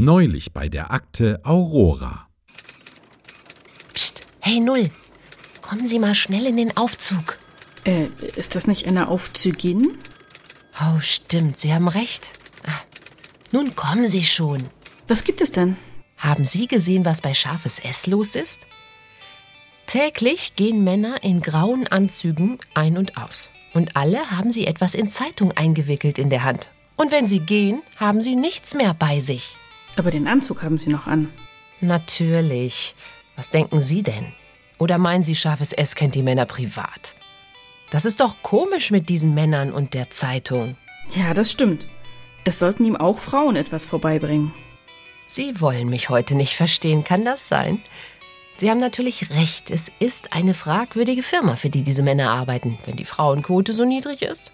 Neulich bei der Akte Aurora. Psst, hey Null, kommen Sie mal schnell in den Aufzug. Äh, ist das nicht eine Aufzügin? Oh, stimmt, Sie haben recht. Ah, nun kommen Sie schon. Was gibt es denn? Haben Sie gesehen, was bei Scharfes S los ist? Täglich gehen Männer in grauen Anzügen ein und aus. Und alle haben sie etwas in Zeitung eingewickelt in der Hand. Und wenn sie gehen, haben sie nichts mehr bei sich. Aber den Anzug haben Sie noch an. Natürlich. Was denken Sie denn? Oder meinen Sie, Scharfes S kennt die Männer privat? Das ist doch komisch mit diesen Männern und der Zeitung. Ja, das stimmt. Es sollten ihm auch Frauen etwas vorbeibringen. Sie wollen mich heute nicht verstehen, kann das sein? Sie haben natürlich recht, es ist eine fragwürdige Firma, für die diese Männer arbeiten, wenn die Frauenquote so niedrig ist.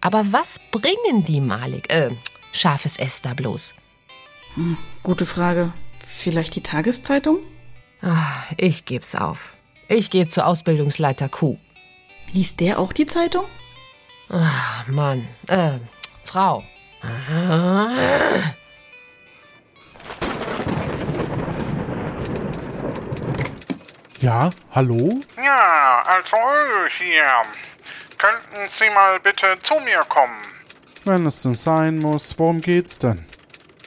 Aber was bringen die Malik, äh, scharfes S da bloß? Hm, gute Frage. Vielleicht die Tageszeitung? Ach, ich geb's auf. Ich gehe zu Ausbildungsleiter Q. Liest der auch die Zeitung? Ach, Mann. Äh, Frau. Ja, hallo? Ja, also hier. Könnten Sie mal bitte zu mir kommen? Wenn es denn sein muss, worum geht's denn?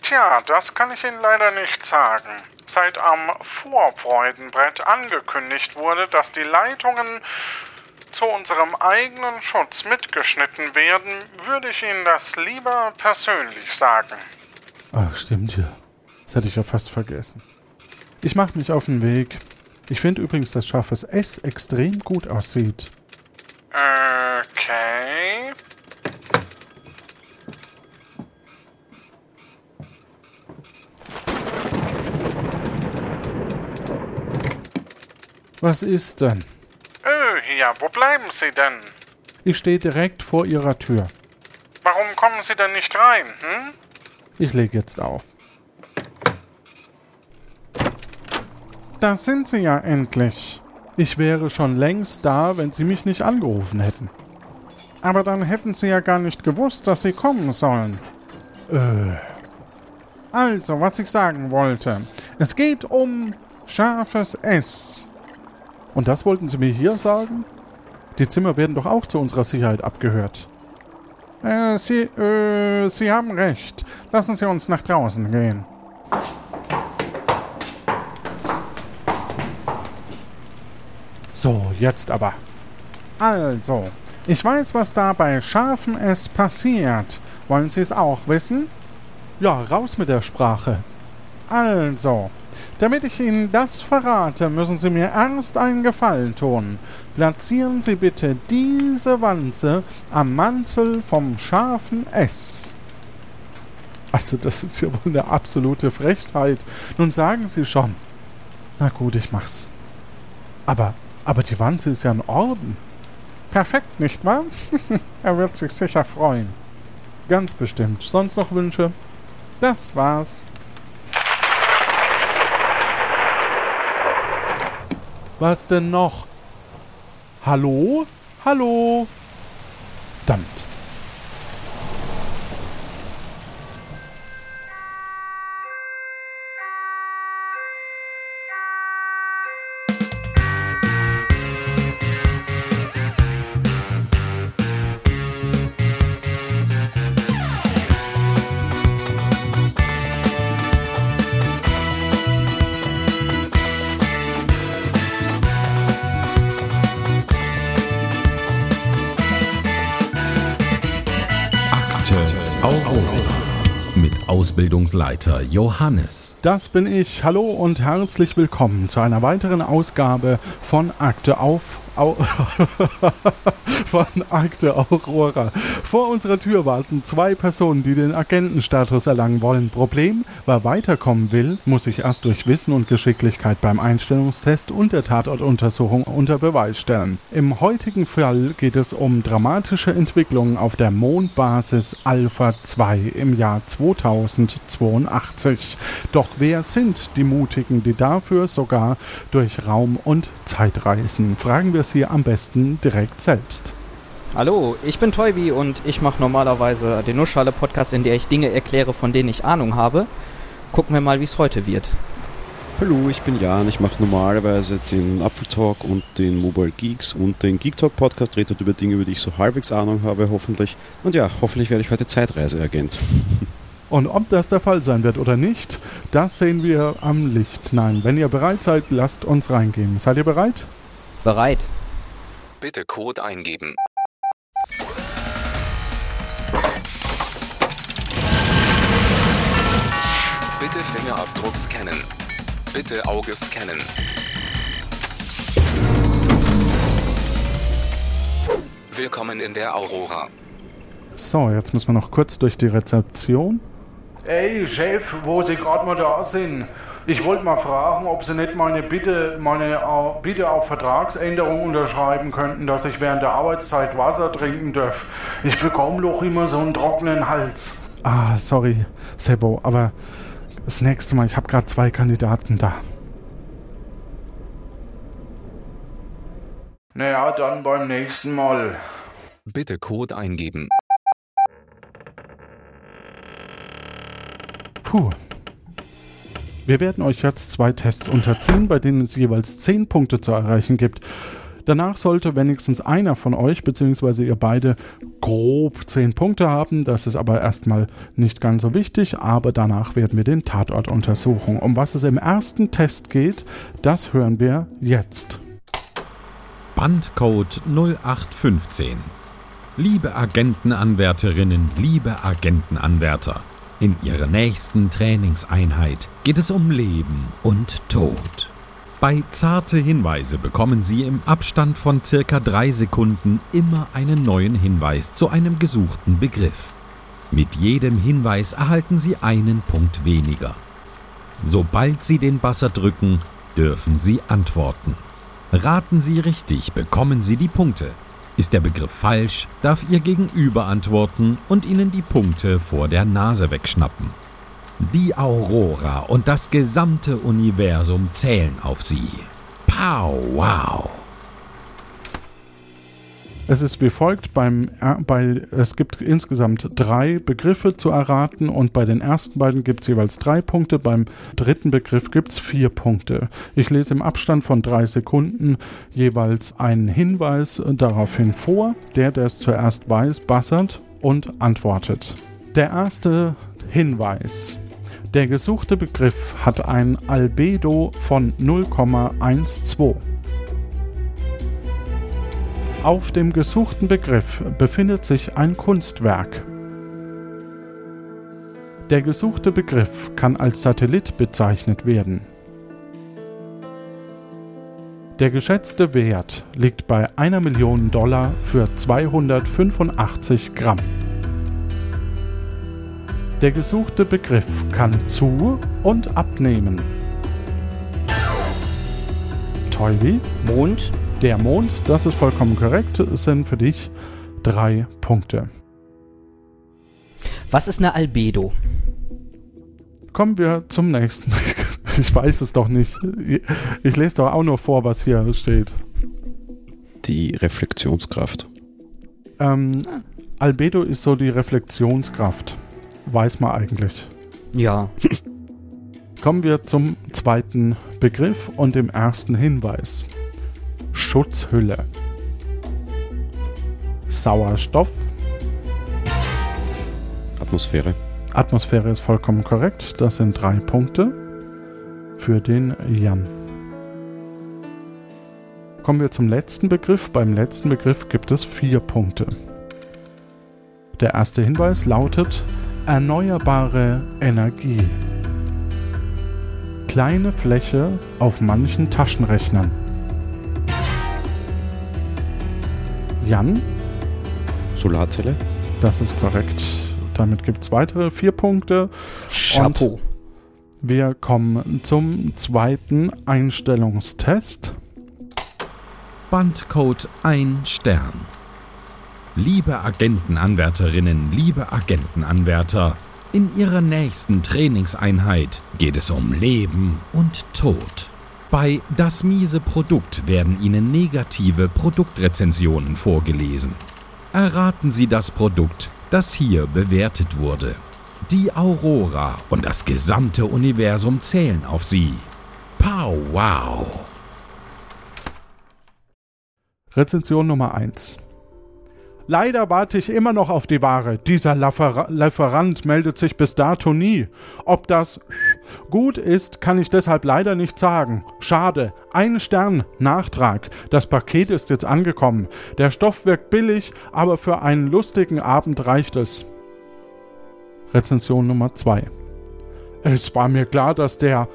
Tja, das kann ich Ihnen leider nicht sagen. Seit am Vorfreudenbrett angekündigt wurde, dass die Leitungen zu unserem eigenen Schutz mitgeschnitten werden, würde ich Ihnen das lieber persönlich sagen. Ach, stimmt ja. Das hätte ich ja fast vergessen. Ich mache mich auf den Weg. Ich finde übrigens, dass scharfes S extrem gut aussieht. Okay. Was ist denn? Öh, hier, wo bleiben Sie denn? Ich stehe direkt vor Ihrer Tür. Warum kommen Sie denn nicht rein, hm? Ich lege jetzt auf. Da sind Sie ja endlich. Ich wäre schon längst da, wenn Sie mich nicht angerufen hätten. Aber dann hätten Sie ja gar nicht gewusst, dass Sie kommen sollen. Äh. Also, was ich sagen wollte. Es geht um scharfes S. Und das wollten Sie mir hier sagen? Die Zimmer werden doch auch zu unserer Sicherheit abgehört. Äh, Sie, äh, Sie haben recht. Lassen Sie uns nach draußen gehen. So, jetzt aber. Also, ich weiß, was da bei scharfem S passiert. Wollen Sie es auch wissen? Ja, raus mit der Sprache. Also, damit ich Ihnen das verrate, müssen Sie mir erst einen Gefallen tun. Platzieren Sie bitte diese Wanze am Mantel vom scharfen S. Also, das ist ja wohl eine absolute Frechheit. Nun sagen Sie schon. Na gut, ich mach's. Aber, aber die Wanze ist ja ein Orden. Perfekt, nicht wahr? er wird sich sicher freuen. Ganz bestimmt. Sonst noch Wünsche? Das war's. Was denn noch? Hallo? Hallo? Verdammt. Ausbildungsleiter Johannes. Das bin ich. Hallo und herzlich willkommen zu einer weiteren Ausgabe von Akte auf. Au von Akte Aurora. Vor unserer Tür warten zwei Personen, die den Agentenstatus erlangen wollen. Problem, wer weiterkommen will, muss sich erst durch Wissen und Geschicklichkeit beim Einstellungstest und der Tatortuntersuchung unter Beweis stellen. Im heutigen Fall geht es um dramatische Entwicklungen auf der Mondbasis Alpha 2 im Jahr 2082. Doch wer sind die Mutigen, die dafür sogar durch Raum und Zeit reisen? Fragen wir sie am besten direkt selbst. Hallo, ich bin Toybi und ich mache normalerweise den Nussschale-Podcast, in der ich Dinge erkläre, von denen ich Ahnung habe. gucken wir mal, wie es heute wird. Hallo, ich bin Jan. Ich mache normalerweise den Apfeltalk und den Mobile Geeks und den Geek Talk Podcast. Rede über Dinge, über die ich so halbwegs Ahnung habe, hoffentlich. Und ja, hoffentlich werde ich heute Zeitreiseagent. Und ob das der Fall sein wird oder nicht, das sehen wir am Licht. Nein, wenn ihr bereit seid, lasst uns reingehen. Seid ihr bereit? Bereit. Bitte Code eingeben. Bitte Fingerabdruck scannen. Bitte Auge scannen. Willkommen in der Aurora. So, jetzt müssen wir noch kurz durch die Rezeption. Ey, Chef, wo Sie gerade mal da sind. Ich wollte mal fragen, ob Sie nicht meine Bitte, meine Au- Bitte auf Vertragsänderung unterschreiben könnten, dass ich während der Arbeitszeit Wasser trinken darf. Ich bekomme doch immer so einen trockenen Hals. Ah, sorry, Sebo, aber das nächste Mal, ich habe gerade zwei Kandidaten da. Naja, dann beim nächsten Mal. Bitte Code eingeben. Puh. Wir werden euch jetzt zwei Tests unterziehen, bei denen es jeweils 10 Punkte zu erreichen gibt. Danach sollte wenigstens einer von euch, beziehungsweise ihr beide, grob 10 Punkte haben. Das ist aber erstmal nicht ganz so wichtig, aber danach werden wir den Tatort untersuchen. Um was es im ersten Test geht, das hören wir jetzt. Bandcode 0815. Liebe Agentenanwärterinnen, liebe Agentenanwärter, in Ihrer nächsten Trainingseinheit geht es um Leben und Tod. Bei zarte Hinweise bekommen Sie im Abstand von circa drei Sekunden immer einen neuen Hinweis zu einem gesuchten Begriff. Mit jedem Hinweis erhalten Sie einen Punkt weniger. Sobald Sie den Basser drücken, dürfen Sie antworten. Raten Sie richtig, bekommen Sie die Punkte. Ist der Begriff falsch, darf Ihr Gegenüber antworten und Ihnen die Punkte vor der Nase wegschnappen. Die Aurora und das gesamte Universum zählen auf Sie. Pow, wow. Es ist wie folgt: beim, er- bei, Es gibt insgesamt drei Begriffe zu erraten und bei den ersten beiden gibt es jeweils drei Punkte. Beim dritten Begriff gibt es vier Punkte. Ich lese im Abstand von drei Sekunden jeweils einen Hinweis daraufhin vor. Der, der es zuerst weiß, bassert und antwortet. Der erste Hinweis. Der gesuchte Begriff hat ein Albedo von 0,12. Auf dem gesuchten Begriff befindet sich ein Kunstwerk. Der gesuchte Begriff kann als Satellit bezeichnet werden. Der geschätzte Wert liegt bei einer Million Dollar für 285 Gramm. Der gesuchte Begriff kann zu- und abnehmen. Teubi? Mond. Der Mond, das ist vollkommen korrekt, sind für dich drei Punkte. Was ist eine Albedo? Kommen wir zum nächsten. Ich weiß es doch nicht. Ich lese doch auch nur vor, was hier steht. Die Reflexionskraft. Ähm, Albedo ist so die Reflexionskraft. Weiß man eigentlich. Ja. Kommen wir zum zweiten Begriff und dem ersten Hinweis. Schutzhülle. Sauerstoff. Atmosphäre. Atmosphäre ist vollkommen korrekt. Das sind drei Punkte für den Jan. Kommen wir zum letzten Begriff. Beim letzten Begriff gibt es vier Punkte. Der erste Hinweis lautet erneuerbare Energie. Kleine Fläche auf manchen Taschenrechnern. Jan, Solarzelle. das ist korrekt. Damit gibt es weitere vier Punkte. Chapeau. Wir kommen zum zweiten Einstellungstest. Bandcode 1 Stern. Liebe Agentenanwärterinnen, liebe Agentenanwärter, in Ihrer nächsten Trainingseinheit geht es um Leben und Tod. Bei Das miese Produkt werden Ihnen negative Produktrezensionen vorgelesen. Erraten Sie das Produkt, das hier bewertet wurde. Die Aurora und das gesamte Universum zählen auf sie. Pow wow! Rezension Nummer 1. Leider warte ich immer noch auf die Ware. Dieser Liefer Lieferant meldet sich bis dato nie. Ob das gut ist, kann ich deshalb leider nicht sagen. Schade. Ein Stern. Nachtrag. Das Paket ist jetzt angekommen. Der Stoff wirkt billig, aber für einen lustigen Abend reicht es. Rezension Nummer 2. Es war mir klar, dass der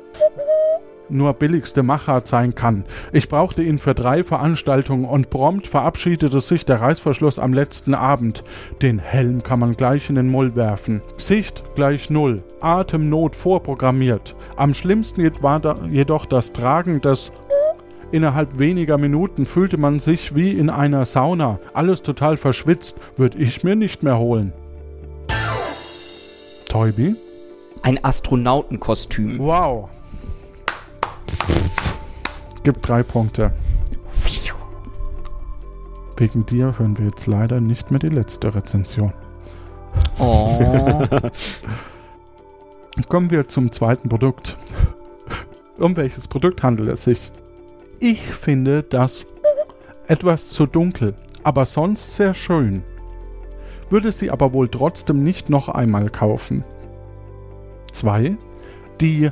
nur billigste Machart sein kann. Ich brauchte ihn für drei Veranstaltungen und prompt verabschiedete sich der Reißverschluss am letzten Abend. Den Helm kann man gleich in den Mull werfen. Sicht gleich Null. Atemnot vorprogrammiert. Am schlimmsten war da jedoch das Tragen des Innerhalb weniger Minuten fühlte man sich wie in einer Sauna. Alles total verschwitzt. Würde ich mir nicht mehr holen. Toybi? Ein Astronautenkostüm. Wow. Gibt drei Punkte. Wegen dir hören wir jetzt leider nicht mehr die letzte Rezension. Oh. Kommen wir zum zweiten Produkt. Um welches Produkt handelt es sich? Ich finde das etwas zu dunkel, aber sonst sehr schön. Würde sie aber wohl trotzdem nicht noch einmal kaufen. 2. Die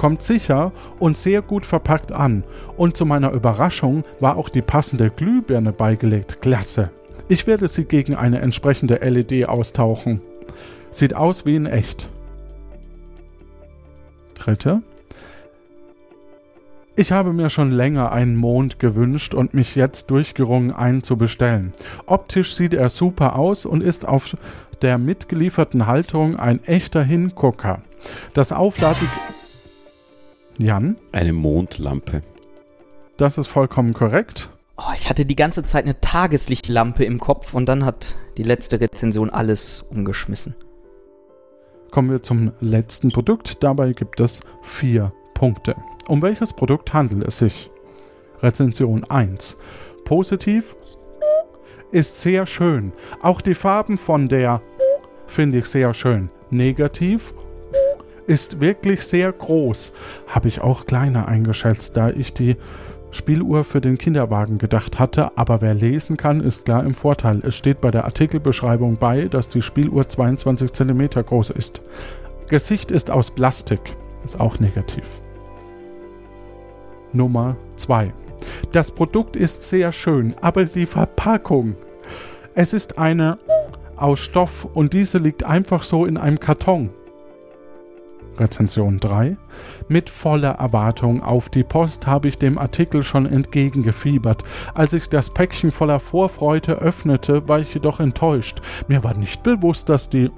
kommt sicher und sehr gut verpackt an. Und zu meiner Überraschung war auch die passende Glühbirne beigelegt. Klasse. Ich werde sie gegen eine entsprechende LED austauchen. Sieht aus wie in echt. Dritte. Ich habe mir schon länger einen Mond gewünscht und mich jetzt durchgerungen, einen zu bestellen. Optisch sieht er super aus und ist auf der mitgelieferten Halterung ein echter Hingucker. Das Aufladen. Jan? Eine Mondlampe. Das ist vollkommen korrekt. Oh, ich hatte die ganze Zeit eine Tageslichtlampe im Kopf und dann hat die letzte Rezension alles umgeschmissen. Kommen wir zum letzten Produkt. Dabei gibt es vier Punkte. Um welches Produkt handelt es sich? Rezension 1. Positiv ist sehr schön. Auch die Farben von der finde ich sehr schön. Negativ ist wirklich sehr groß. Habe ich auch kleiner eingeschätzt, da ich die Spieluhr für den Kinderwagen gedacht hatte, aber wer lesen kann, ist klar im Vorteil. Es steht bei der Artikelbeschreibung bei, dass die Spieluhr 22 cm groß ist. Gesicht ist aus Plastik, ist auch negativ. Nummer 2. Das Produkt ist sehr schön, aber die Verpackung. Es ist eine aus Stoff und diese liegt einfach so in einem Karton. Rezension 3. Mit voller Erwartung auf die Post habe ich dem Artikel schon entgegengefiebert. Als ich das Päckchen voller Vorfreude öffnete, war ich jedoch enttäuscht. Mir war nicht bewusst, dass die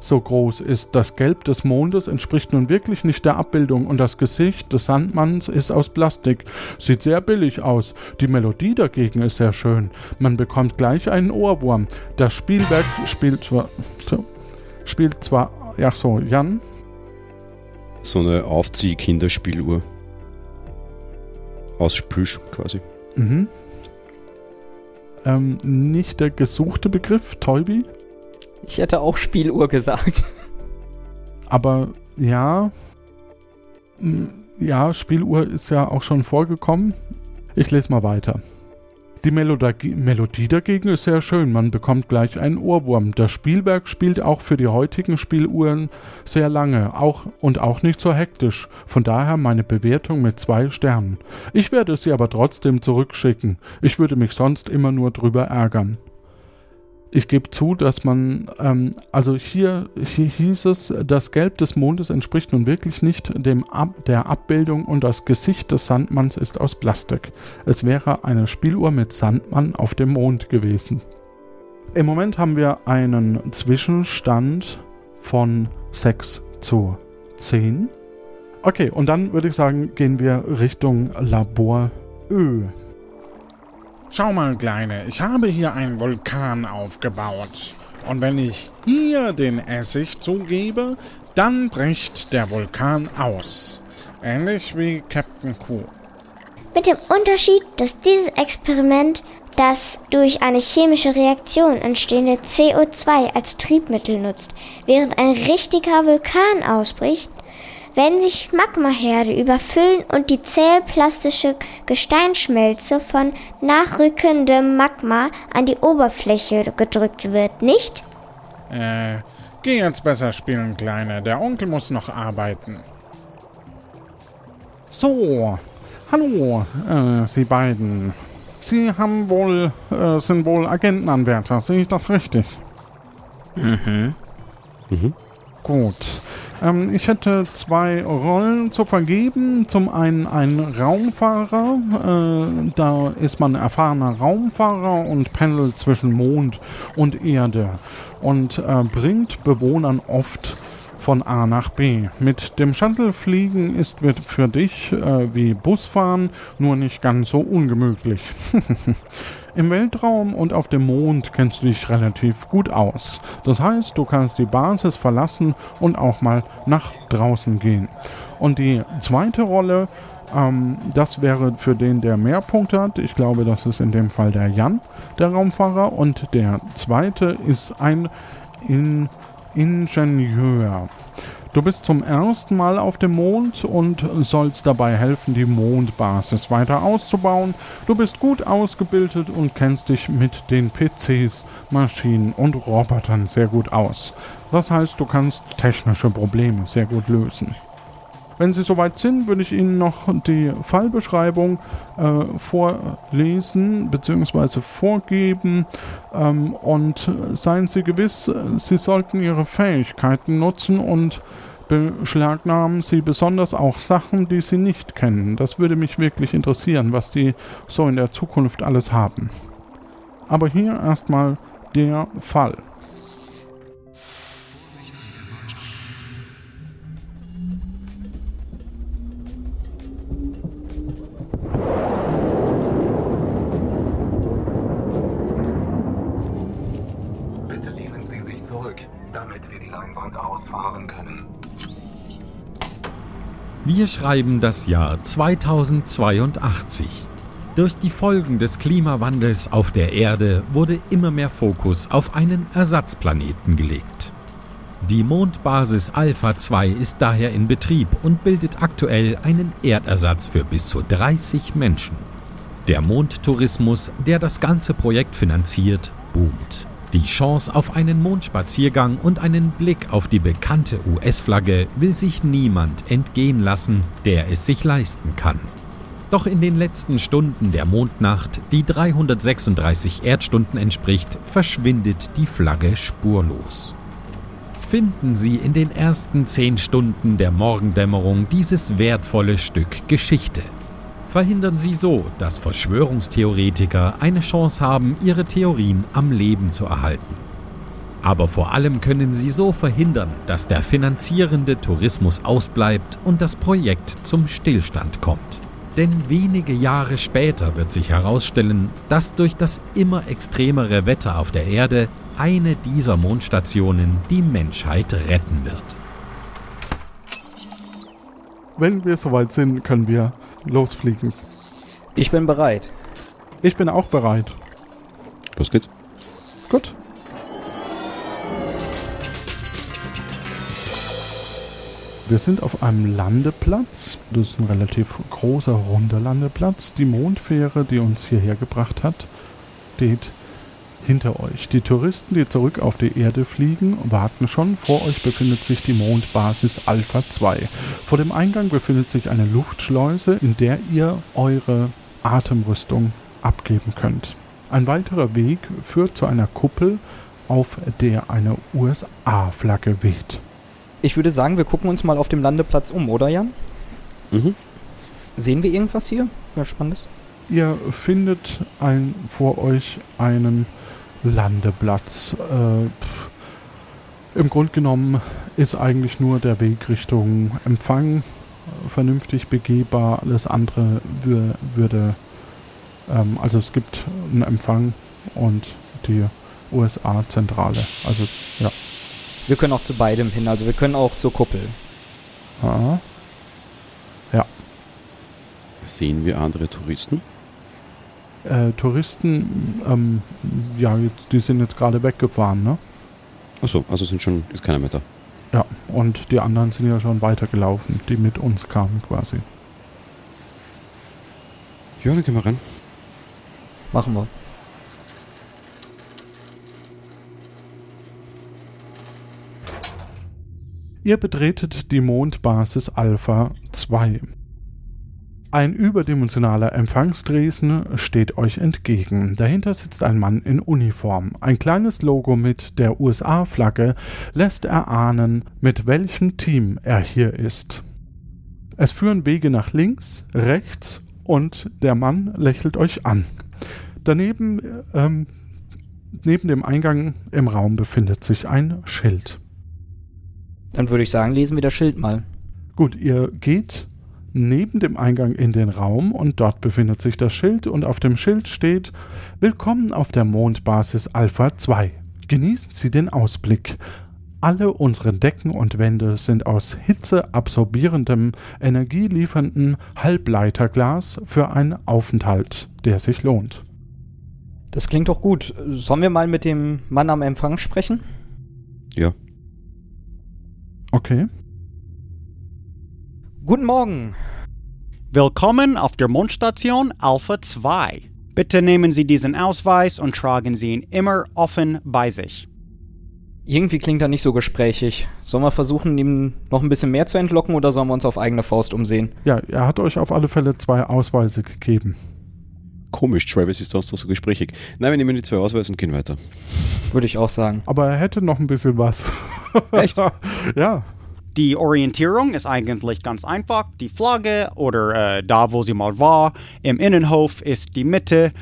so groß ist. Das Gelb des Mondes entspricht nun wirklich nicht der Abbildung und das Gesicht des Sandmanns ist aus Plastik. Sieht sehr billig aus. Die Melodie dagegen ist sehr schön. Man bekommt gleich einen Ohrwurm. Das Spielwerk spielt zwar spielt zwar ja so, Jan so eine Aufzieh-Kinderspieluhr. Aus Plüsch quasi. Mhm. Ähm, nicht der gesuchte Begriff, Toybi? Ich hätte auch Spieluhr gesagt. Aber ja. Ja, Spieluhr ist ja auch schon vorgekommen. Ich lese mal weiter. Die Melodie, dagegen ist sehr schön, man bekommt gleich einen Ohrwurm. Das Spielwerk spielt auch für die heutigen Spieluhren sehr lange auch, und auch nicht so hektisch. Von daher meine Bewertung mit zwei Sternen. Ich werde sie aber trotzdem zurückschicken. Ich würde mich sonst immer nur drüber ärgern ich gebe zu, dass man, ähm, also hier, hier hieß es, das Gelb des Mondes entspricht nun wirklich nicht dem Ab der Abbildung und das Gesicht des Sandmanns ist aus Plastik. Es wäre eine Spieluhr mit Sandmann auf dem Mond gewesen. Im Moment haben wir einen Zwischenstand von 6 zu 10. Okay, und dann würde ich sagen, gehen wir Richtung Labor Ö. Schau mal, Kleine, ich habe hier einen Vulkan aufgebaut. Und wenn ich hier den Essig zugebe, dann bricht der Vulkan aus. Ähnlich wie Captain Q. Mit dem Unterschied, dass dieses Experiment das durch eine chemische Reaktion entstehende CO2 als Triebmittel nutzt, während ein richtiger Vulkan ausbricht, wenn sich Magmaherde überfüllen und die zähplastische Gesteinsschmelze von nachrückendem Magma an die Oberfläche gedrückt wird, nicht? Äh, geh jetzt besser spielen, Kleine. Der Onkel muss noch arbeiten. So, hallo, äh, Sie beiden. Sie haben wohl, äh, sind wohl Agentenanwärter, sehe ich das richtig? Mhm. Mhm. Gut. Ähm, ich hätte zwei Rollen zu vergeben. Zum einen ein Raumfahrer. Äh, da ist man erfahrener Raumfahrer und pendelt zwischen Mond und Erde und äh, bringt Bewohnern oft von A nach B. Mit dem Shuttle fliegen ist für dich äh, wie Busfahren, nur nicht ganz so ungemütlich. Im Weltraum und auf dem Mond kennst du dich relativ gut aus. Das heißt, du kannst die Basis verlassen und auch mal nach draußen gehen. Und die zweite Rolle, ähm, das wäre für den, der mehr Punkte hat. Ich glaube, das ist in dem Fall der Jan, der Raumfahrer. Und der zweite ist ein in Ingenieur. Du bist zum ersten Mal auf dem Mond und sollst dabei helfen, die Mondbasis weiter auszubauen. Du bist gut ausgebildet und kennst dich mit den PCs, Maschinen und Robotern sehr gut aus. Das heißt, du kannst technische Probleme sehr gut lösen. Wenn Sie soweit sind, würde ich Ihnen noch die Fallbeschreibung äh, vorlesen bzw. vorgeben. Ähm, und seien Sie gewiss, Sie sollten Ihre Fähigkeiten nutzen und beschlagnahmen Sie besonders auch Sachen, die Sie nicht kennen. Das würde mich wirklich interessieren, was Sie so in der Zukunft alles haben. Aber hier erstmal der Fall. Bitte lehnen Sie sich zurück, damit wir die Leinwand ausfahren können. Wir schreiben das Jahr 2082. Durch die Folgen des Klimawandels auf der Erde wurde immer mehr Fokus auf einen Ersatzplaneten gelegt. Die Mondbasis Alpha 2 ist daher in Betrieb und bildet aktuell einen Erdersatz für bis zu 30 Menschen. Der Mondtourismus, der das ganze Projekt finanziert, boomt. Die Chance auf einen Mondspaziergang und einen Blick auf die bekannte US-Flagge will sich niemand entgehen lassen, der es sich leisten kann. Doch in den letzten Stunden der Mondnacht, die 336 Erdstunden entspricht, verschwindet die Flagge spurlos. Finden Sie in den ersten 10 Stunden der Morgendämmerung dieses wertvolle Stück Geschichte. Verhindern Sie so, dass Verschwörungstheoretiker eine Chance haben, ihre Theorien am Leben zu erhalten. Aber vor allem können Sie so verhindern, dass der finanzierende Tourismus ausbleibt und das Projekt zum Stillstand kommt. Denn wenige Jahre später wird sich herausstellen, dass durch das immer extremere Wetter auf der Erde eine dieser Mondstationen die Menschheit retten wird. Wenn wir soweit sind, können wir losfliegen. Ich bin bereit. Ich bin auch bereit. Los geht's. Gut. Wir sind auf einem Landeplatz. Das ist ein relativ großer, runder Landeplatz. Die Mondfähre, die uns hierher gebracht hat, steht hinter euch. Die Touristen, die zurück auf die Erde fliegen, warten schon. Vor euch befindet sich die Mondbasis Alpha 2. Vor dem Eingang befindet sich eine Luftschleuse, in der ihr eure Atemrüstung abgeben könnt. Ein weiterer Weg führt zu einer Kuppel, auf der eine USA-Flagge weht. Ich würde sagen, wir gucken uns mal auf dem Landeplatz um, oder Jan? Mhm. Sehen wir irgendwas hier? Was Spannendes? Ihr findet ein, vor euch einen Landeplatz. Äh, Im Grunde genommen ist eigentlich nur der Weg Richtung Empfang vernünftig begehbar. Alles andere wür würde. Ähm, also es gibt einen Empfang und die USA-Zentrale. Also ja. Wir können auch zu beidem hin, also wir können auch zur Kuppel. Ja. Sehen wir andere Touristen? Äh, Touristen, ähm, ja, jetzt- die sind jetzt gerade weggefahren, ne? Achso, also sind schon, ist keiner mehr da. Ja, und die anderen sind ja schon weitergelaufen, die mit uns kamen quasi. Ja, dann gehen wir rein. Machen wir. Ihr betretet die Mondbasis Alpha 2. Ein überdimensionaler Empfangsdresen steht euch entgegen. Dahinter sitzt ein Mann in Uniform. Ein kleines Logo mit der USA-Flagge lässt erahnen, mit welchem Team er hier ist. Es führen Wege nach links, rechts und der Mann lächelt euch an. Daneben, ähm, neben dem Eingang im Raum befindet sich ein Schild. Dann würde ich sagen, lesen wir das Schild mal. Gut, ihr geht neben dem Eingang in den Raum und dort befindet sich das Schild und auf dem Schild steht Willkommen auf der Mondbasis Alpha 2. Genießen Sie den Ausblick. Alle unsere Decken und Wände sind aus hitzeabsorbierendem, energieliefernden Halbleiterglas für einen Aufenthalt, der sich lohnt. Das klingt doch gut. Sollen wir mal mit dem Mann am Empfang sprechen? Ja. Okay. Guten Morgen. Willkommen auf der Mondstation Alpha 2. Bitte nehmen Sie diesen Ausweis und tragen Sie ihn immer offen bei sich. Irgendwie klingt er nicht so gesprächig. Sollen wir versuchen, ihm noch ein bisschen mehr zu entlocken oder sollen wir uns auf eigene Faust umsehen? Ja, er hat euch auf alle Fälle zwei Ausweise gegeben. Komisch, Travis ist sonst doch so gesprächig. Nein, wir nehmen die zwei Ausweise und gehen weiter. Würde ich auch sagen. Aber er hätte noch ein bisschen was. Echt? ja. Die Orientierung ist eigentlich ganz einfach. Die Flagge oder äh, da, wo sie mal war. Im Innenhof ist die Mitte.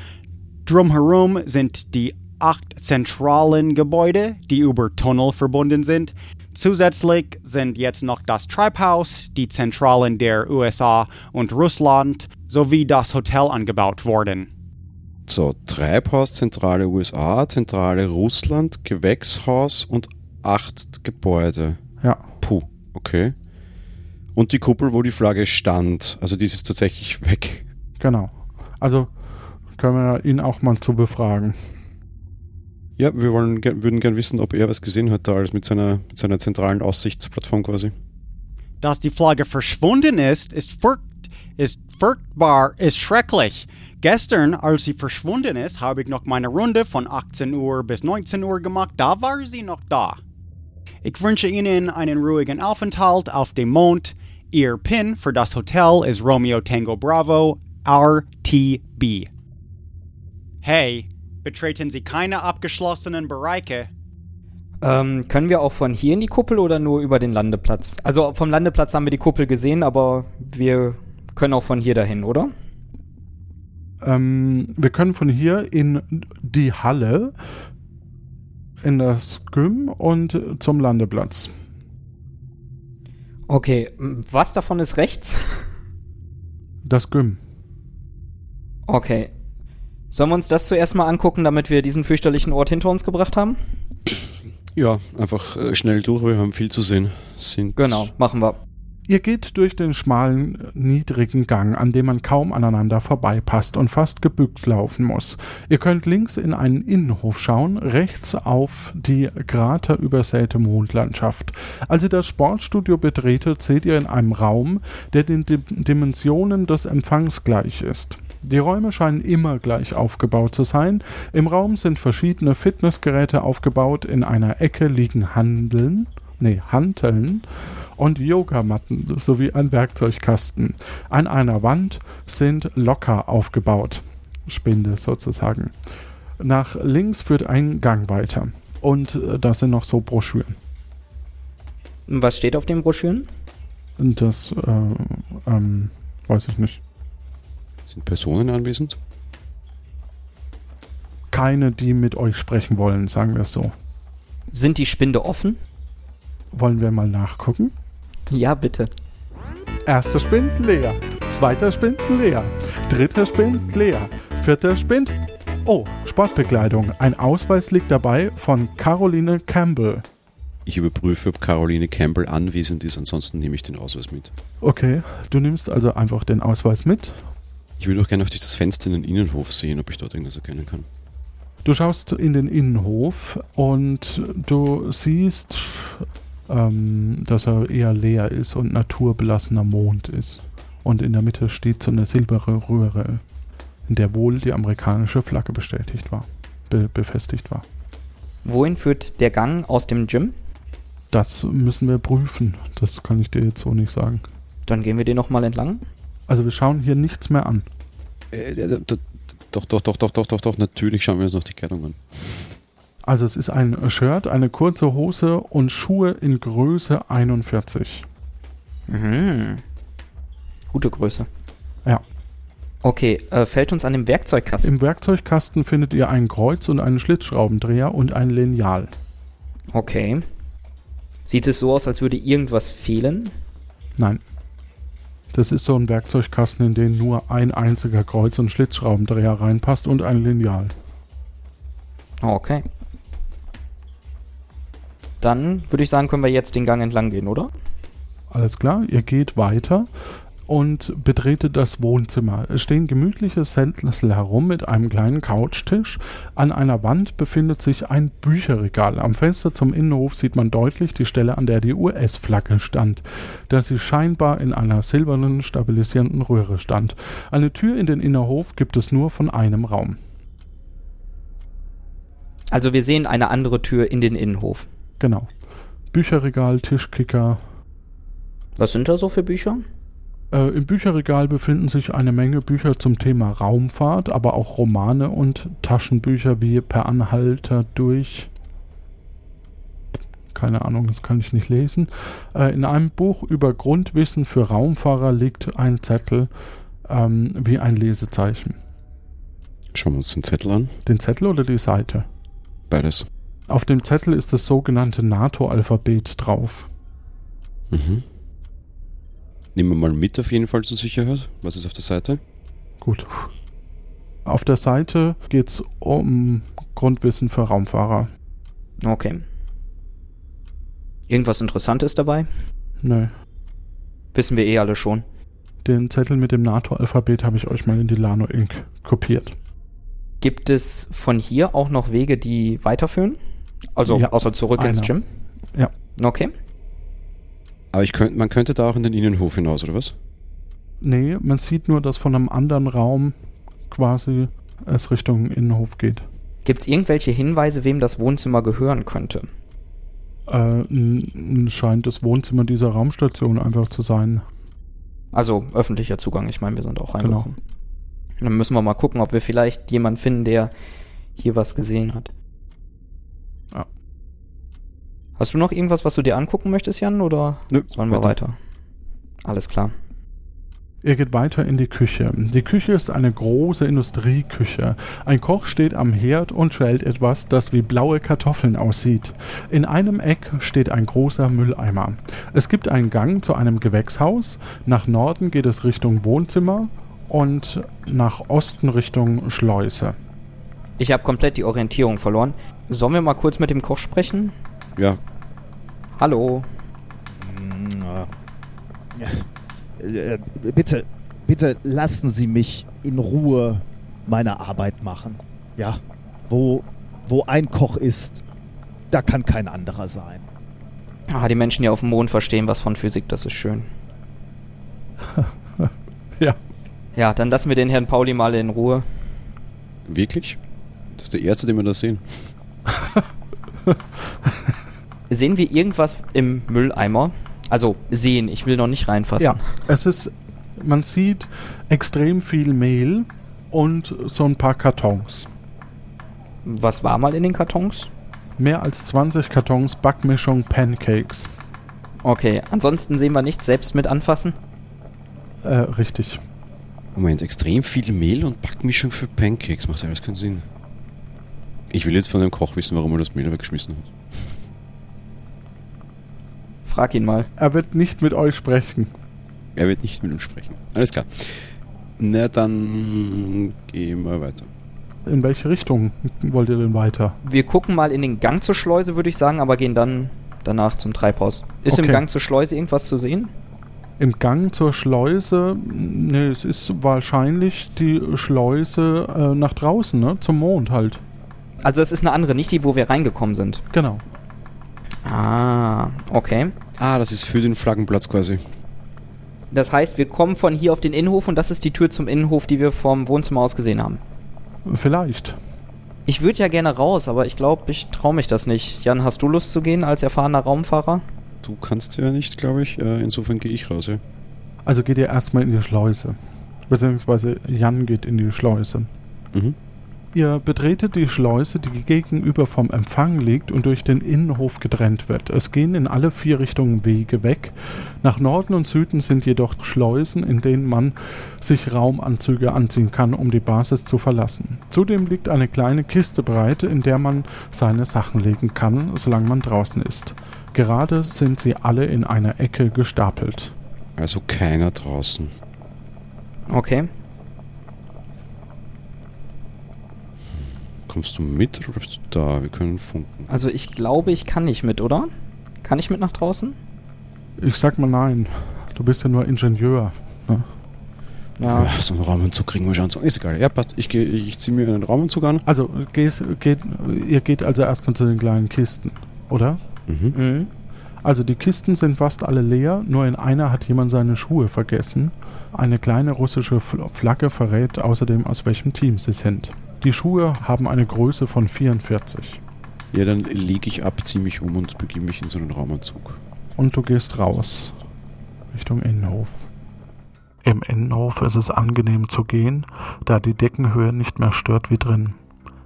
Drumherum sind die acht zentralen Gebäude, die über Tunnel verbunden sind. Zusätzlich sind jetzt noch das Treibhaus, die Zentralen der USA und Russland sowie das Hotel angebaut worden. So, Treibhaus, Zentrale USA, Zentrale Russland, Gewächshaus und acht Gebäude. Ja. Okay. Und die Kuppel, wo die Flagge stand, also die ist tatsächlich weg. Genau. Also können wir ihn auch mal zu befragen. Ja, wir wollen, würden gern wissen, ob er was gesehen hat da als mit seiner, mit seiner zentralen Aussichtsplattform quasi. Dass die Flagge verschwunden ist, ist, furcht, ist furchtbar, ist schrecklich. Gestern, als sie verschwunden ist, habe ich noch meine Runde von 18 Uhr bis 19 Uhr gemacht. Da war sie noch da. Ich wünsche Ihnen einen ruhigen Aufenthalt auf dem Mond. Ihr PIN für das Hotel ist Romeo Tango Bravo RTB. Hey, betreten Sie keine abgeschlossenen Bereiche. Ähm, können wir auch von hier in die Kuppel oder nur über den Landeplatz? Also vom Landeplatz haben wir die Kuppel gesehen, aber wir können auch von hier dahin, oder? Ähm, wir können von hier in die Halle, in das Gym und zum Landeplatz. Okay, was davon ist rechts? Das Gym. Okay. Sollen wir uns das zuerst mal angucken, damit wir diesen fürchterlichen Ort hinter uns gebracht haben? Ja, einfach äh, schnell durch, wir haben viel zu sehen. Sind Genau, machen wir. Ihr geht durch den schmalen, niedrigen Gang, an dem man kaum aneinander vorbeipasst und fast gebückt laufen muss. Ihr könnt links in einen Innenhof schauen, rechts auf die kraterübersäte Mondlandschaft. Als ihr das Sportstudio betretet, seht ihr in einem Raum, der den Dim Dimensionen des Empfangs gleich ist. Die Räume scheinen immer gleich aufgebaut zu sein. Im Raum sind verschiedene Fitnessgeräte aufgebaut. In einer Ecke liegen Handeln, nee, Hanteln und Yogamatten sowie ein Werkzeugkasten. An einer Wand sind Locker aufgebaut. Spinde sozusagen. Nach links führt ein Gang weiter. Und äh, da sind noch so Broschüren. Was steht auf den Broschüren? Und das, äh, ähm, weiß ich nicht. Sind Personen anwesend? Keine, die mit euch sprechen wollen, sagen wir es so. Sind die Spinde offen? Wollen wir mal nachgucken? Ja, bitte. Erster Spind leer. Zweiter Spind leer. Dritter Spind leer. Vierter Spind. Oh, Sportbekleidung. Ein Ausweis liegt dabei von Caroline Campbell. Ich überprüfe, ob Caroline Campbell anwesend ist, ansonsten nehme ich den Ausweis mit. Okay, du nimmst also einfach den Ausweis mit Ich würde auch gerne durch das Fenster in den Innenhof sehen, ob ich dort irgendwas erkennen kann. Du schaust in den Innenhof und du siehst, ähm, dass er eher leer ist und naturbelassener Mond ist. Und in der Mitte steht so eine silberne Röhre, in der wohl die amerikanische Flagge bestätigt war, be befestigt war. Wohin führt der Gang aus dem Gym? Das müssen wir prüfen. Das kann ich dir jetzt so nicht sagen. Dann gehen wir den nochmal entlang. Also wir schauen hier nichts mehr an. Äh, d- doch, doch, doch, doch, doch, doch, doch, natürlich schauen wir uns noch die Kleidung an. Also es ist ein Shirt, eine kurze Hose und Schuhe in Größe 41. Mhm. Gute Größe. Ja. Okay, äh, fällt uns an dem Werkzeugkasten. Im Werkzeugkasten findet ihr ein Kreuz und einen Schlitzschraubendreher und ein Lineal. Okay. Sieht es so aus, als würde irgendwas fehlen? Nein. Das ist so ein Werkzeugkasten, in den nur ein einziger Kreuz- und Schlitzschraubendreher reinpasst und ein Lineal. Okay. Dann würde ich sagen, können wir jetzt den Gang entlang gehen, oder? Alles klar, ihr geht weiter und betretet das Wohnzimmer. Es stehen gemütliche Sessel herum mit einem kleinen Couchtisch. An einer Wand befindet sich ein Bücherregal. Am Fenster zum Innenhof sieht man deutlich die Stelle, an der die US-Flagge stand, da sie scheinbar in einer silbernen, stabilisierenden Röhre stand. Eine Tür in den Innenhof gibt es nur von einem Raum. Also wir sehen eine andere Tür in den Innenhof. Genau. Bücherregal, Tischkicker. Was sind da so für Bücher? Äh, Im Bücherregal befinden sich eine Menge Bücher zum Thema Raumfahrt, aber auch Romane und Taschenbücher wie Per Anhalter durch. Keine Ahnung, das kann ich nicht lesen. Äh, in einem Buch über Grundwissen für Raumfahrer liegt ein Zettel ähm, wie ein Lesezeichen. Schauen wir uns den Zettel an. Den Zettel oder die Seite? Beides. Auf dem Zettel ist das sogenannte NATO-Alphabet drauf. Mhm. Nehmen wir mal mit auf jeden Fall zur Sicherheit. Was ist auf der Seite? Gut. Auf der Seite geht es um Grundwissen für Raumfahrer. Okay. Irgendwas Interessantes dabei? Nö. Wissen wir eh alle schon. Den Zettel mit dem NATO-Alphabet habe ich euch mal in die Lano Inc. kopiert. Gibt es von hier auch noch Wege, die weiterführen? Also Ja, außer zurück ins einer. Gym? Ja. Okay. Aber ich könnt, man könnte da auch in den Innenhof hinaus, oder was? Nee, man sieht nur, dass von einem anderen Raum quasi es Richtung Innenhof geht. Gibt es irgendwelche Hinweise, wem das Wohnzimmer gehören könnte? Äh, scheint das Wohnzimmer dieser Raumstation einfach zu sein. Also öffentlicher Zugang. Ich meine, wir sind auch Genau. reingekommen. Dann müssen wir mal gucken, ob wir vielleicht jemanden finden, der hier was gesehen hat. Hast du noch irgendwas, was du dir angucken möchtest, Jan, oder Nö, sollen wir weiter. weiter? Alles klar. Ihr geht weiter in die Küche. Die Küche ist eine große Industrieküche. Ein Koch steht am Herd und schält etwas, das wie blaue Kartoffeln aussieht. In einem Eck steht ein großer Mülleimer. Es gibt einen Gang zu einem Gewächshaus. Nach Norden geht es Richtung Wohnzimmer und nach Osten Richtung Schleuse. Ich habe komplett die Orientierung verloren. Sollen wir mal kurz mit dem Koch sprechen? Ja, Hallo. Äh, Bitte, bitte lassen Sie mich in Ruhe meine Arbeit machen. Ja, wo, wo ein Koch ist, da kann kein anderer sein. Ah, die Menschen hier auf dem Mond verstehen was von Physik, das ist schön. Ja. Ja, dann lassen wir den Herrn Pauli mal in Ruhe. wirklich? Das ist der erste, den wir da sehen. Sehen wir irgendwas im Mülleimer? Also sehen, ich will noch nicht reinfassen. Ja, es ist, man sieht extrem viel Mehl und so ein paar Kartons. Was war mal in den Kartons? Mehr als 20 Kartons Backmischung Pancakes. Okay, ansonsten sehen wir nichts, selbst mit anfassen. Äh, richtig. Moment, extrem viel Mehl und Backmischung für Pancakes. Macht alles keinen Sinn. Ich will jetzt von dem Koch wissen, warum er das Mehl weggeschmissen hat. Frag ihn mal. Er wird nicht mit euch sprechen. Er wird nicht mit uns sprechen. Alles klar. Na, dann gehen wir weiter. In welche Richtung wollt ihr denn weiter? Wir gucken mal in den Gang zur Schleuse, würde ich sagen, aber gehen dann danach zum Treibhaus. Ist im Okay. Gang zur Schleuse irgendwas zu sehen? Im Gang zur Schleuse, ne, es ist wahrscheinlich die Schleuse äh, nach draußen, ne? Zum Mond halt. Also es ist eine andere, nicht die, wo wir reingekommen sind. Genau. Ah, okay. Ah, das ist für den Flaggenplatz quasi. Das heißt, wir kommen von hier auf den Innenhof und das ist die Tür zum Innenhof, die wir vom Wohnzimmer aus gesehen haben. Vielleicht. Ich würde ja gerne raus, aber ich glaube, ich traue mich das nicht. Jan, hast du Lust zu gehen als erfahrener Raumfahrer? Du kannst ja nicht, glaube ich. Äh, insofern gehe ich raus, ja. Also geht ihr erstmal in die Schleuse. Beziehungsweise Jan geht in die Schleuse. Mhm. Ihr betretet die Schleuse, die gegenüber vom Empfang liegt und durch den Innenhof getrennt wird. Es gehen in alle vier Richtungen Wege weg. Nach Norden und Süden sind jedoch Schleusen, in denen man sich Raumanzüge anziehen kann, um die Basis zu verlassen. Zudem liegt eine kleine Kiste bereit, in der man seine Sachen legen kann, solange man draußen ist. Gerade sind sie alle in einer Ecke gestapelt. Also keiner draußen. Okay. Kommst du mit oder bist du da? Wir können funken. Also ich glaube, ich kann nicht mit, oder? Kann ich mit nach draußen? Ich sag mal nein. Du bist ja nur Ingenieur. Ne? Ja. Ja, so einen Raumanzug kriegen wir schon so. Ist egal. Ja, passt. Ich, geh- ich ziehe mir einen Raumanzug an. Also gehst, geht, ihr geht also erstmal zu den kleinen Kisten, oder? Mhm. Mhm. Also die Kisten sind fast alle leer, nur in einer hat jemand seine Schuhe vergessen. Eine kleine russische Fl- Flagge verrät außerdem, aus welchem Team sie sind. Die Schuhe haben eine Größe von 44. Ja, dann lege ich ab, ziehe mich um und begebe mich in so einen Raumanzug. Und du gehst raus. Richtung Innenhof. Im Innenhof ist es angenehm zu gehen, da die Deckenhöhe nicht mehr stört wie drin.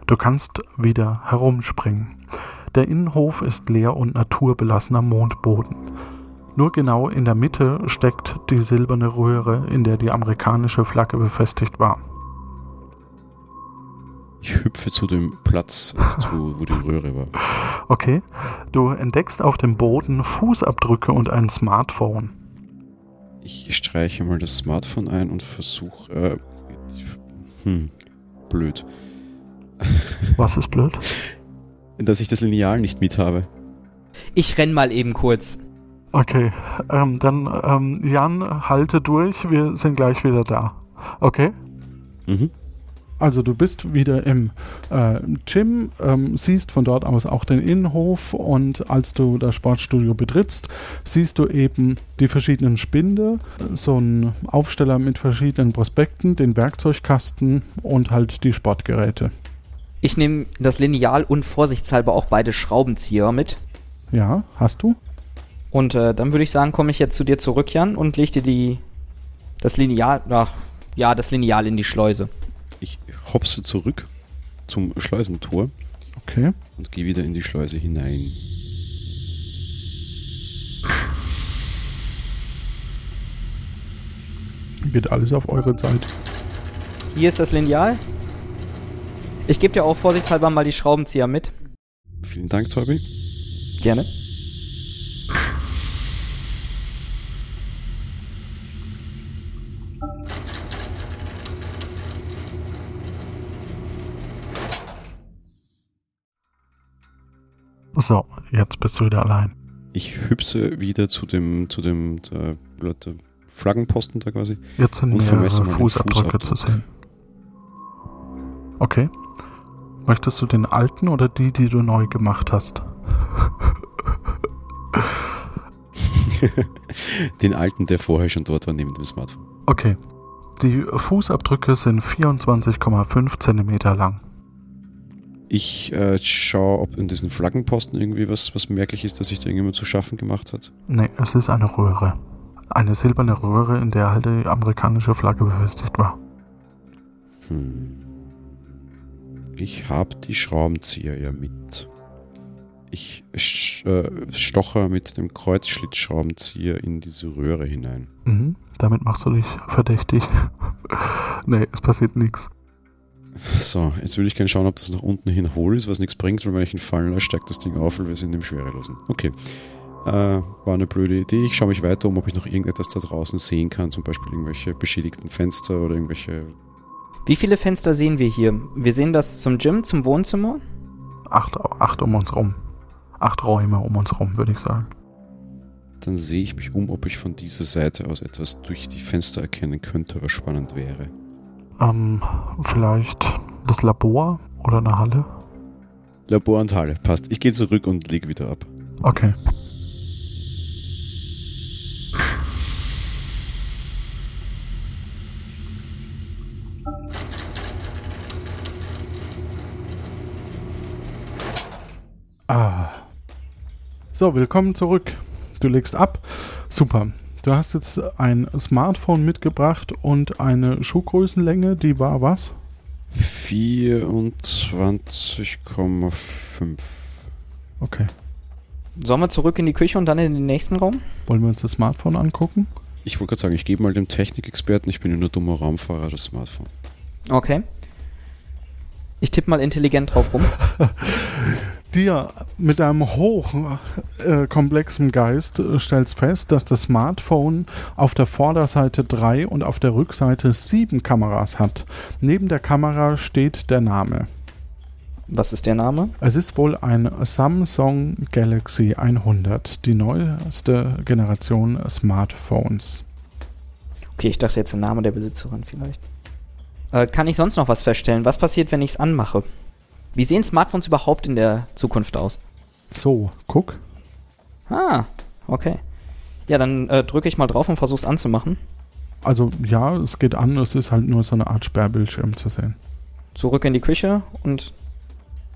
Du kannst wieder herumspringen. Der Innenhof ist leer und naturbelassener Mondboden. Nur genau in der Mitte steckt die silberne Röhre, in der die amerikanische Flagge befestigt war. Ich hüpfe zu dem Platz, also zu, wo die Röhre war. Okay, du entdeckst auf dem Boden Fußabdrücke und ein Smartphone. Ich streiche mal das Smartphone ein und versuche. Äh, hm, blöd. Was ist blöd? Dass ich das Lineal nicht mit habe. Ich renn mal eben kurz. Okay, ähm, dann ähm, Jan, halte durch, wir sind gleich wieder da. Okay? Mhm. Also du bist wieder im äh, Gym, ähm, siehst von dort aus auch den Innenhof und als du das Sportstudio betrittst, siehst du eben die verschiedenen Spinde, so ein Aufsteller mit verschiedenen Prospekten, den Werkzeugkasten und halt die Sportgeräte. Ich nehme das Lineal und vorsichtshalber auch beide Schraubenzieher mit. Ja, hast du? Und äh, dann würde ich sagen, komme ich jetzt zu dir zurück, Jan, und leg dir die das Lineal, ach, ja, das Lineal in die Schleuse. Ich hopse zurück zum Schleusentor Okay. und gehe wieder in die Schleuse hinein. Geht alles auf eure Zeit. Hier ist das Lineal. Ich gebe dir auch vorsichtshalber mal die Schraubenzieher mit. Vielen Dank, Tobi. Gerne. So, jetzt bist du wieder allein. Ich hüpse wieder zu dem, zu dem äh, Leute, Flaggenposten da quasi. Jetzt sind Und mehrere Fußabdrücke zu sehen. Okay. Möchtest du den alten oder die, die du neu gemacht hast? Den alten, der vorher schon dort war, neben dem Smartphone. Okay. Die Fußabdrücke sind 24,5 Zentimeter lang. Ich äh, schaue, ob in diesen Flaggenposten irgendwie was, was merklich ist, dass sich da irgendjemand zu schaffen gemacht hat. Nee, es ist eine Röhre. Eine silberne Röhre, in der halt die amerikanische Flagge befestigt war. Hm. Ich habe die Schraubenzieher ja mit. Ich äh, stoche mit dem Kreuzschlitzschraubenzieher in diese Röhre hinein. Mhm. Damit machst du dich verdächtig. nee, es passiert nichts. So, jetzt würde ich gerne schauen, ob das nach unten hin hohl ist, was nichts bringt, weil wenn ich ihn fallen lasse, steigt das Ding auf und wir sind im Schwerelosen. Okay. Äh, war eine blöde Idee. Ich schaue mich weiter um, ob ich noch irgendetwas da draußen sehen kann, zum Beispiel irgendwelche beschädigten Fenster oder irgendwelche. Wie viele Fenster sehen wir hier? Wir sehen das zum Gym, zum Wohnzimmer. Acht, acht um uns rum. Acht Räume um uns rum, würde ich sagen. Dann sehe ich mich um, ob ich von dieser Seite aus etwas durch die Fenster erkennen könnte, was spannend wäre. Ähm, vielleicht das Labor oder eine Halle? Labor und Halle, passt. Ich gehe zurück und lege wieder ab. Okay. Ah. So, willkommen zurück. Du legst ab. Super. Du hast jetzt ein Smartphone mitgebracht und eine Schuhgrößenlänge, die war was? 24,5. Okay. Sollen wir zurück in die Küche und dann in den nächsten Raum? Wollen wir uns das Smartphone angucken? Ich wollte gerade sagen, ich gebe mal dem Technikexperten, ich bin ja nur dummer Raumfahrer, das Smartphone. Okay. Ich tippe mal intelligent drauf rum. Dir mit einem hochkomplexen äh, Geist äh, stellst fest, dass das Smartphone auf der Vorderseite drei und auf der Rückseite sieben Kameras hat. Neben der Kamera steht der Name. Was ist der Name? Es ist wohl ein Samsung Galaxy 100, die neueste Generation Smartphones. Okay, ich dachte jetzt der Name der Besitzerin vielleicht. Äh, kann ich sonst noch was feststellen? Was passiert, wenn ich es anmache? Wie sehen Smartphones überhaupt in der Zukunft aus? So, guck. Ah, okay. Ja, dann äh, drücke ich mal drauf und versuche es anzumachen. Also ja, es geht an, es ist halt nur so eine Art Sperrbildschirm zu sehen. Zurück in die Küche und.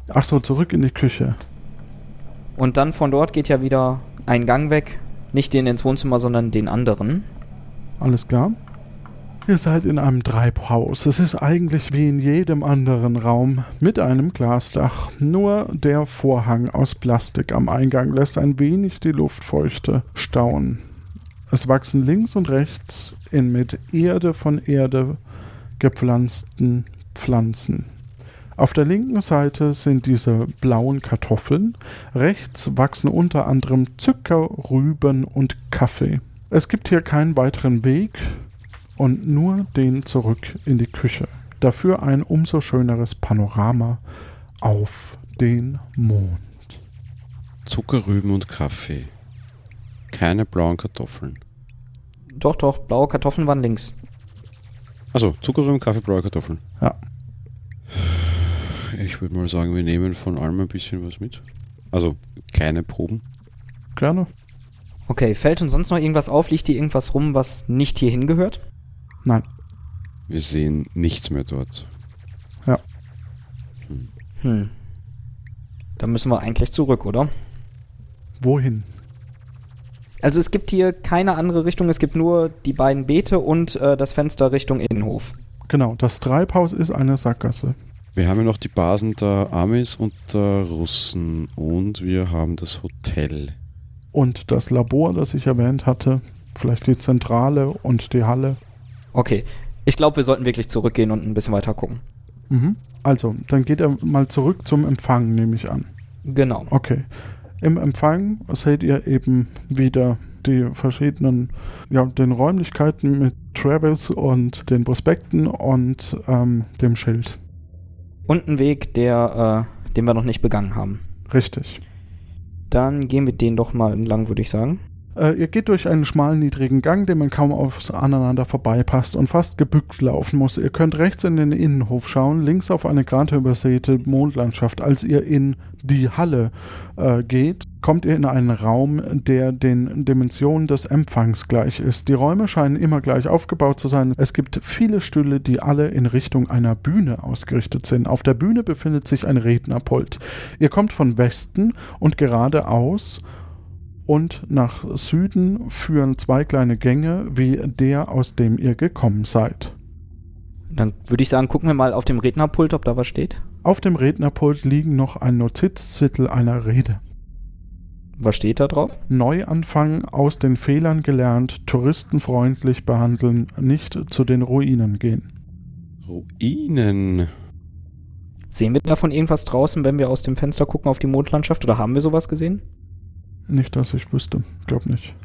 Ach so, zurück in die Küche. Und dann von dort geht ja wieder ein Gang weg. Nicht den ins Wohnzimmer, sondern den anderen. Alles klar. Ihr seid in einem Treibhaus. Es ist eigentlich wie in jedem anderen Raum mit einem Glasdach. Nur der Vorhang aus Plastik am Eingang lässt ein wenig die Luftfeuchte stauen. Es wachsen links und rechts in mit Erde von Erde gepflanzten Pflanzen. Auf der linken Seite sind diese blauen Kartoffeln, rechts wachsen unter anderem Zucker, Rüben und Kaffee. Es gibt hier keinen weiteren Weg, und nur den zurück in die Küche. Dafür ein umso schöneres Panorama auf den Mond. Zuckerrüben und Kaffee. Keine blauen Kartoffeln. Doch, doch, blaue Kartoffeln waren links. Also Zuckerrüben, Kaffee, blaue Kartoffeln. Ja. Ich würde mal sagen, wir nehmen von allem ein bisschen was mit. Also kleine Proben. Gerne. Okay, fällt uns sonst noch irgendwas auf? Liegt hier irgendwas rum, was nicht hierhin gehört? Nein. Wir sehen nichts mehr dort. Ja. Hm. hm. Dann müssen wir eigentlich zurück, oder? Wohin? Also es gibt hier keine andere Richtung, es gibt nur die beiden Beete und äh, das Fenster Richtung Innenhof. Genau, das Treibhaus ist eine Sackgasse. Wir haben ja noch die Basen der Amis und der Russen und wir haben das Hotel. Und das Labor, das ich erwähnt hatte, vielleicht die Zentrale und die Halle. Okay, ich glaube, wir sollten wirklich zurückgehen und ein bisschen weiter gucken. Mhm. Also, dann geht er mal zurück zum Empfang, nehme ich an. Genau. Okay. Im Empfang seht ihr eben wieder die verschiedenen, ja, den Räumlichkeiten mit Travis und den Prospekten und ähm, dem Schild. Und einen Weg, der, äh, den wir noch nicht begangen haben. Richtig. Dann gehen wir den doch mal entlang, würde ich sagen. Äh, ihr geht durch einen schmalen, niedrigen Gang, den man kaum aufs aneinander vorbeipasst und fast gebückt laufen muss. Ihr könnt rechts in den Innenhof schauen, links auf eine gerade übersäte Mondlandschaft. Als ihr in die Halle äh, geht, kommt ihr in einen Raum, der den Dimensionen des Empfangs gleich ist. Die Räume scheinen immer gleich aufgebaut zu sein. Es gibt viele Stühle, die alle in Richtung einer Bühne ausgerichtet sind. Auf der Bühne befindet sich ein Rednerpult. Ihr kommt von Westen und geradeaus und nach Süden führen zwei kleine Gänge wie der, aus dem ihr gekommen seid. Dann würde ich sagen, gucken wir mal auf dem Rednerpult, ob da was steht. Auf dem Rednerpult liegen noch ein Notizzettel einer Rede. Was steht da drauf? Neuanfang, aus den Fehlern gelernt, touristenfreundlich behandeln, nicht zu den Ruinen gehen. Ruinen? Sehen wir davon irgendwas draußen, wenn wir aus dem Fenster gucken auf die Mondlandschaft oder haben wir sowas gesehen? Nicht, dass ich wüsste. Glaub nicht.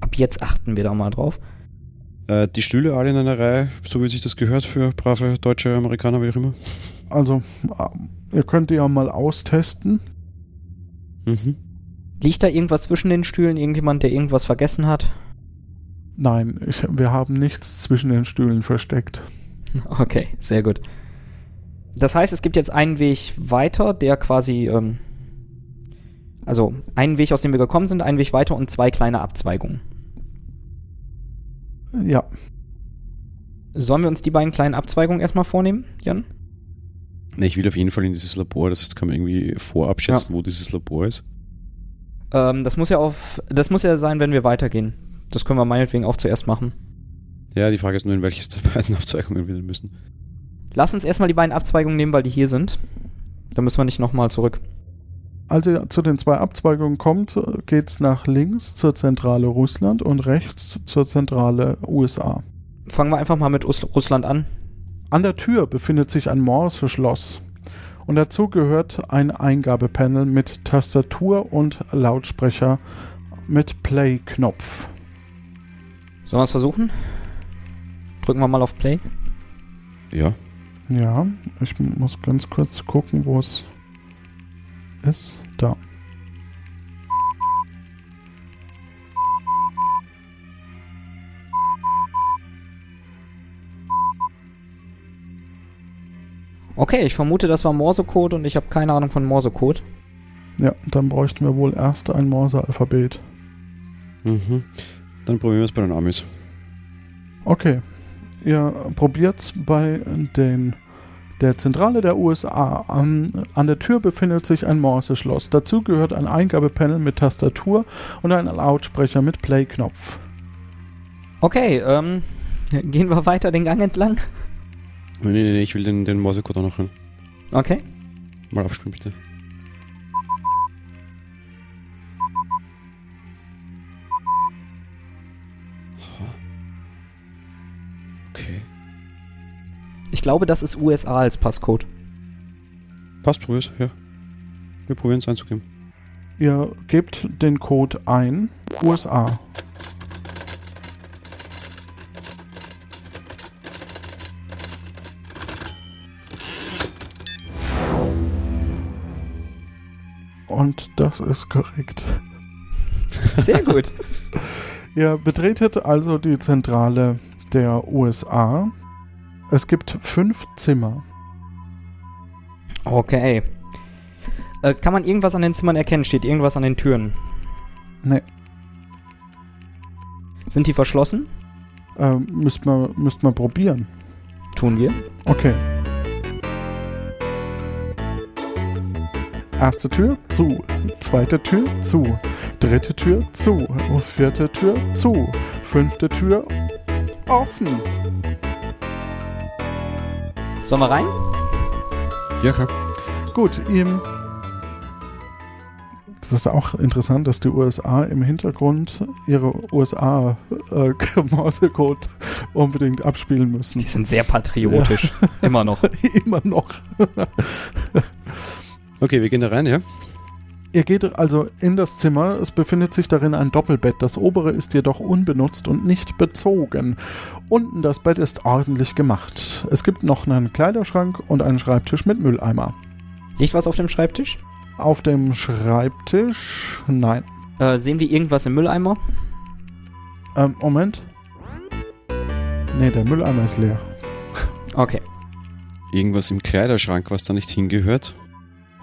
Ab jetzt achten wir da mal drauf. Äh, die Stühle alle in einer Reihe, so wie sich das gehört für brave deutsche Amerikaner, wie auch immer. Also, äh, ihr könnt die ja mal austesten. Mhm. Liegt da irgendwas zwischen den Stühlen? Irgendjemand, der irgendwas vergessen hat? Nein, ich, wir haben nichts zwischen den Stühlen versteckt. Okay, sehr gut. Das heißt, es gibt jetzt einen Weg weiter, der quasi, ähm, also einen Weg, aus dem wir gekommen sind, einen Weg weiter und zwei kleine Abzweigungen. Ja. Sollen wir uns die beiden kleinen Abzweigungen erstmal vornehmen, Jan? Ne, ich will auf jeden Fall in dieses Labor, das heißt, kann man irgendwie vorab schätzen, wo dieses Labor ist. Ähm, das muss ja auf, das muss ja sein, wenn wir weitergehen. Das können wir meinetwegen auch zuerst machen. Ja, die Frage ist nur, in welches der beiden Abzweigungen wir müssen. Lass uns erstmal die beiden Abzweigungen nehmen, weil die hier sind. Da müssen wir nicht nochmal zurück. Als ihr zu den zwei Abzweigungen kommt, geht's nach links zur Zentrale Russland und rechts zur Zentrale USA. Fangen wir einfach mal mit Us Russland an. An der Tür befindet sich ein Morse-Schloss. Und dazu gehört ein Eingabepanel mit Tastatur und Lautsprecher mit Play-Knopf. Sollen wir es versuchen? Drücken wir mal auf Play. Ja. Ja, ich muss ganz kurz gucken, wo es ist. Da. Okay, ich vermute, das war Morsecode und ich habe keine Ahnung von Morsecode. Ja, dann bräuchten wir wohl erst ein Morse-Alphabet. Mhm. Dann probieren wir es bei den Amis. Okay. Ihr probiert's bei den der Zentrale der USA. An, an der Tür befindet sich ein Morse-Schloss. Dazu gehört ein Eingabepanel mit Tastatur und ein Lautsprecher mit Play-Knopf. Okay, ähm, gehen wir weiter den Gang entlang. Nee, nee, nee, ich will den, den Morsecode auch noch hören. Okay. Mal abspielen, bitte. Ich glaube, das ist USA als Passcode. Passt, probier's, ja. Wir probieren es einzugeben. Ihr gebt den Code ein. USA. Und das ist korrekt. Sehr gut. Ihr betretet also die Zentrale der USA. Es gibt fünf Zimmer. Okay. Äh, kann man irgendwas an den Zimmern erkennen? Steht irgendwas an den Türen? Nee. Sind die verschlossen? Ähm, müsst man, müsst man probieren. Tun wir. Okay. Erste Tür zu, zweite Tür zu, dritte Tür zu, vierte Tür zu, fünfte Tür offen. Sollen wir rein? Ja, klar. Gut, ihm. Das ist auch interessant, dass die USA im Hintergrund ihre USA äh, unbedingt abspielen müssen. Die sind sehr patriotisch. Ja. Immer noch. Immer noch. okay, wir gehen da rein, ja? Ihr geht also in das Zimmer. Es befindet sich darin ein Doppelbett. Das obere ist jedoch unbenutzt und nicht bezogen. Unten das Bett ist ordentlich gemacht. Es gibt noch einen Kleiderschrank und einen Schreibtisch mit Mülleimer. Liegt was auf dem Schreibtisch? Auf dem Schreibtisch? Nein. Äh, sehen wir irgendwas im Mülleimer? Ähm, Moment. Nee, der Mülleimer ist leer. Okay. Irgendwas im Kleiderschrank, was da nicht hingehört?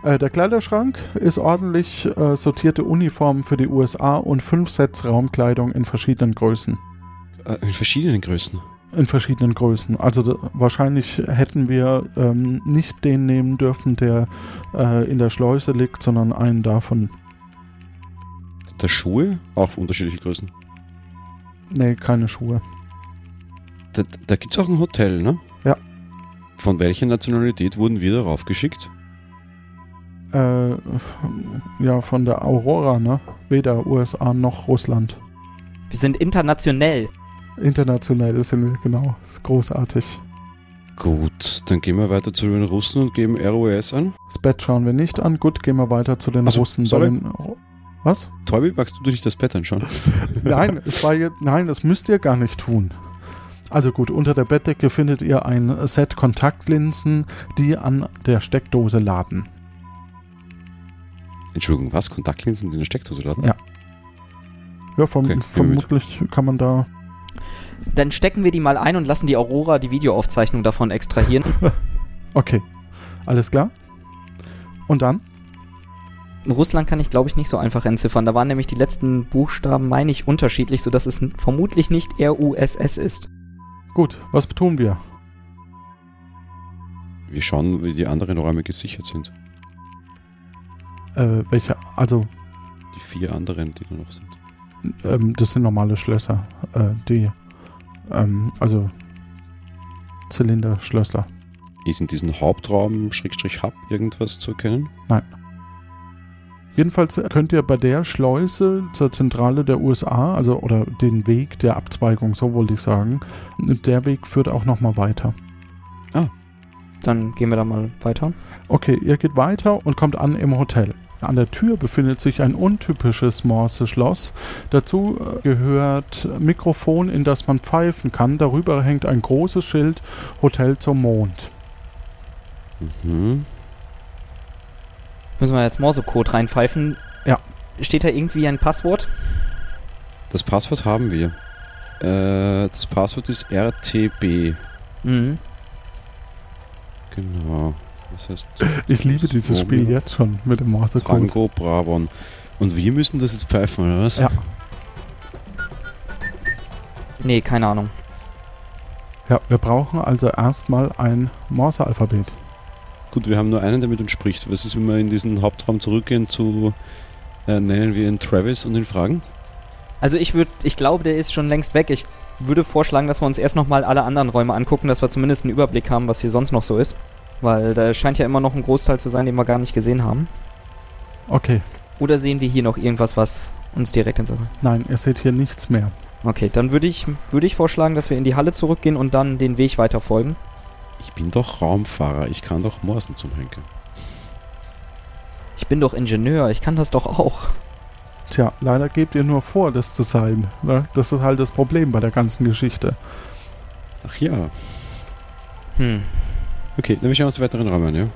Äh, der Kleiderschrank ist ordentlich äh, sortierte Uniformen für die USA und fünf Sets Raumkleidung in verschiedenen Größen. Äh, in verschiedenen Größen? In verschiedenen Größen. Also da, wahrscheinlich hätten wir ähm, nicht den nehmen dürfen, der äh, in der Schleuse liegt, sondern einen davon. Der Schuhe? Auch unterschiedliche Größen? Nee, keine Schuhe. Da, da gibt es auch ein Hotel, ne? Ja. Von welcher Nationalität wurden wir darauf geschickt? Äh, ja, von der Aurora, ne? Weder USA noch Russland. Wir sind internationell. Internationell sind wir, genau. ist großartig. Gut, dann gehen wir weiter zu den Russen und geben ROS an. Das Bett schauen wir nicht an. Gut, gehen wir weiter zu den so, Russen. sorry. Den, was? Tobi, magst du dich das Bett anschauen? nein, es war jetzt, nein, das müsst ihr gar nicht tun. Also gut, unter der Bettdecke findet ihr ein Set Kontaktlinsen, die an der Steckdose laden. Entschuldigung, was? Kontaktlinsen in der Steckdose laden? Ja. Ja, verm Okay, vermutlich kann man da. Dann stecken wir die mal ein und lassen die Aurora die Videoaufzeichnung davon extrahieren. Okay. Alles klar. Und dann? Russland kann ich, glaube ich, nicht so einfach entziffern. Da waren nämlich die letzten Buchstaben, meine ich, unterschiedlich, sodass es vermutlich nicht RUSS ist. Gut, was tun wir? Wir schauen, wie die anderen Räume gesichert sind. Äh, welche? Also, Die vier anderen, die da noch sind. ähm, das sind normale Schlösser. Äh, die. Ähm, also. Zylinderschlösser. Ist in diesem Hauptraum, Schrägstrich Hub, irgendwas zu erkennen? Nein. Jedenfalls könnt ihr bei der Schleuse zur Zentrale der USA, also oder den Weg der Abzweigung, so wollte ich sagen, der Weg führt auch nochmal weiter. Dann gehen wir da mal weiter. Okay, ihr geht weiter und kommt an im Hotel. An der Tür befindet sich ein untypisches Morse-Schloss. Dazu äh, gehört Mikrofon, in das man pfeifen kann. Darüber hängt ein großes Schild Hotel zum Mond. Mhm. Müssen wir jetzt Morsecode reinpfeifen? Ja. Steht da irgendwie ein Passwort? Das Passwort haben wir. Äh, das Passwort ist RTB. Mhm. Genau. Das heißt, Ich liebe dieses Spiel jetzt schon mit dem Morsecode. Tango, Bravon. Und wir müssen das jetzt pfeifen, oder was? Ja. Nee, keine Ahnung. Ja, wir brauchen also erstmal ein Morse-Alphabet. Gut, wir haben nur einen, der mit uns spricht. Was ist, wenn wir in diesen Hauptraum zurückgehen zu, äh, nennen wir ihn Travis und ihn fragen? Also ich würde, ich glaube, der ist schon längst weg. Ich würde vorschlagen, dass wir uns erst nochmal alle anderen Räume angucken, dass wir zumindest einen Überblick haben, was hier sonst noch so ist. Weil da scheint ja immer noch ein Großteil zu sein, den wir gar nicht gesehen haben. Okay, Oder sehen wir hier noch irgendwas, was uns direkt ins Auge... nein, ihr seht hier nichts mehr. Okay, dann würde ich, würde ich vorschlagen, dass wir in die Halle zurückgehen und dann den Weg weiter folgen. Ich bin doch Raumfahrer, ich kann doch Morsen zum Henker. Ich bin doch Ingenieur, ich kann das doch auch. Tja, leider gebt ihr nur vor, das zu sein. Ne? Das ist halt das Problem bei der ganzen Geschichte. Ach ja. Hm. Okay, dann schauen wir uns die weiteren Räume an, ja?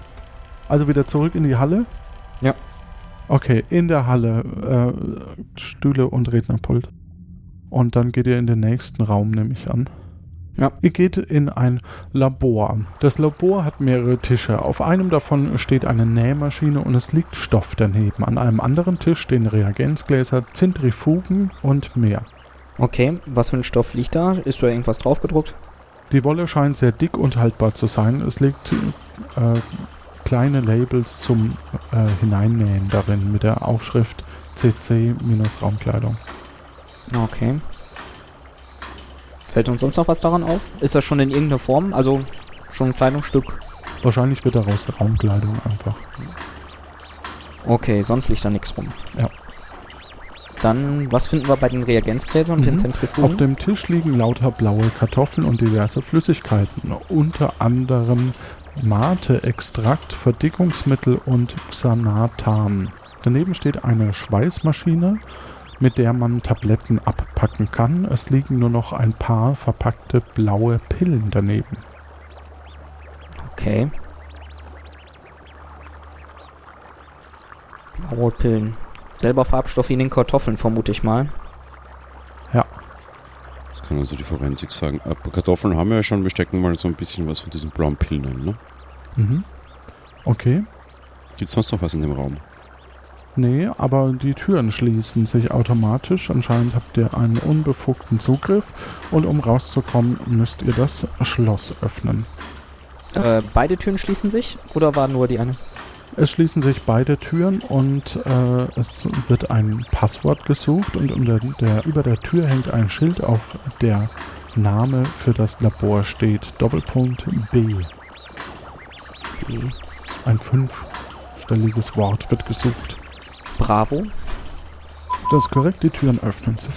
Also wieder zurück in die Halle? Ja. Okay, in der Halle äh, Stühle und Rednerpult. Und dann geht ihr in den nächsten Raum, nehme ich an. Ja. Ihr geht in ein Labor. Das Labor hat mehrere Tische. Auf einem davon steht eine Nähmaschine und es liegt Stoff daneben. An einem anderen Tisch stehen Reagenzgläser, Zentrifugen und mehr. Okay, was für ein Stoff liegt da? Ist da irgendwas draufgedruckt? Die Wolle scheint sehr dick und haltbar zu sein. Es liegt äh, kleine Labels zum äh, Hineinnähen darin mit der Aufschrift CC minus Raumkleidung. Okay. Fällt uns sonst noch was daran auf? Ist das schon in irgendeiner Form? Also schon ein Kleidungsstück? Wahrscheinlich wird daraus Raumkleidung einfach. Okay, sonst liegt da nichts rum. Ja. Dann, was finden wir bei den Reagenzgläsern und den Mhm. Zentrifugen? Auf dem Tisch liegen lauter blaue Kartoffeln und diverse Flüssigkeiten, unter anderem Mate-Extrakt, Verdickungsmittel und Xanathan. Daneben steht eine Schweißmaschine, mit der man Tabletten abpacken kann. Es liegen nur noch ein paar verpackte blaue Pillen daneben. Okay. Blaue Pillen. Selber Farbstoff wie in den Kartoffeln, vermute ich mal. Das kann also die Forensik sagen. Aber Kartoffeln haben wir ja schon, wir stecken mal so ein bisschen was von diesen blauen Pillen ein, ne? Mhm. Okay. Gibt es sonst noch was in dem Raum? Nee, aber die Türen schließen sich automatisch. Anscheinend habt ihr einen unbefugten Zugriff und um rauszukommen, müsst ihr das Schloss öffnen. Äh, beide Türen schließen sich? Oder war nur die eine? Es schließen sich beide Türen und äh, es wird ein Passwort gesucht und unter der, über der Tür hängt ein Schild, auf der Name für das Labor steht. Doppelpunkt B. Ein fünfstelliges Wort wird gesucht. Bravo. Das ist korrekt, die Türen öffnen sich.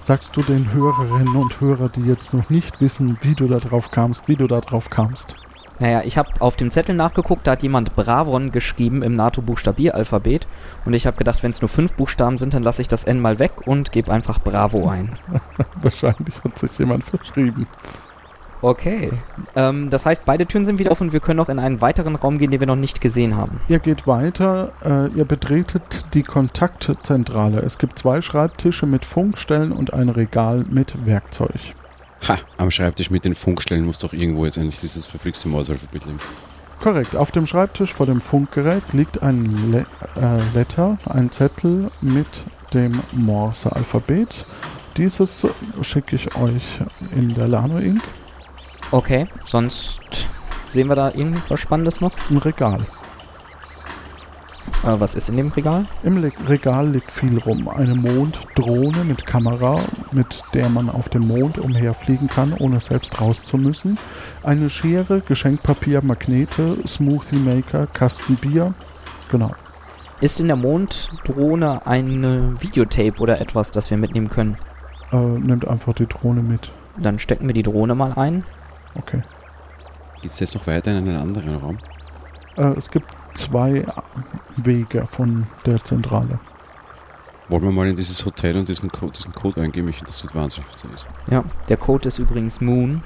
Sagst du den Hörerinnen und Hörern, die jetzt noch nicht wissen, wie du da drauf kamst, wie du da drauf kamst? Naja, ich habe auf dem Zettel nachgeguckt, da hat jemand Bravon geschrieben im NATO-Buchstabieralphabet. Und ich habe gedacht, wenn es nur fünf Buchstaben sind, dann lasse ich das N mal weg und gebe einfach Bravo ein. Wahrscheinlich hat sich jemand verschrieben. Okay. Ähm, das heißt, beide Türen sind wieder offen und wir können noch in einen weiteren Raum gehen, den wir noch nicht gesehen haben. Ihr geht weiter, äh, ihr betretet die Kontaktzentrale. Es gibt zwei Schreibtische mit Funkstellen und ein Regal mit Werkzeug. Ha, am Schreibtisch mit den Funkstellen muss doch irgendwo jetzt endlich dieses verflixte Mausalphabet liegen. Korrekt, auf dem Schreibtisch vor dem Funkgerät liegt ein Le äh, Letter, ein Zettel mit dem Morse-Alphabet. Dieses schicke ich euch in der Lano Inc. Okay, sonst sehen wir da irgendwas Spannendes noch? Ein Regal. Äh, was ist in dem Regal? Im Le Regal liegt viel rum. Eine Monddrohne mit Kamera, mit der man auf dem Mond umherfliegen kann, ohne selbst raus zu müssen. Eine Schere, Geschenkpapier, Magnete, Smoothie Maker, Kasten Bier. Genau. Ist in der Monddrohne eine Videotape oder etwas, das wir mitnehmen können? Äh, nimmt einfach die Drohne mit. Dann stecken wir die Drohne mal ein. Okay. Geht es jetzt noch weiter in einen anderen Raum? Äh, es gibt zwei Wege von der Zentrale. Wollen wir mal in dieses Hotel und diesen Code, diesen Code eingeben? Ich finde, das wird wahnsinnig ist. Ja, der Code ist übrigens Moon.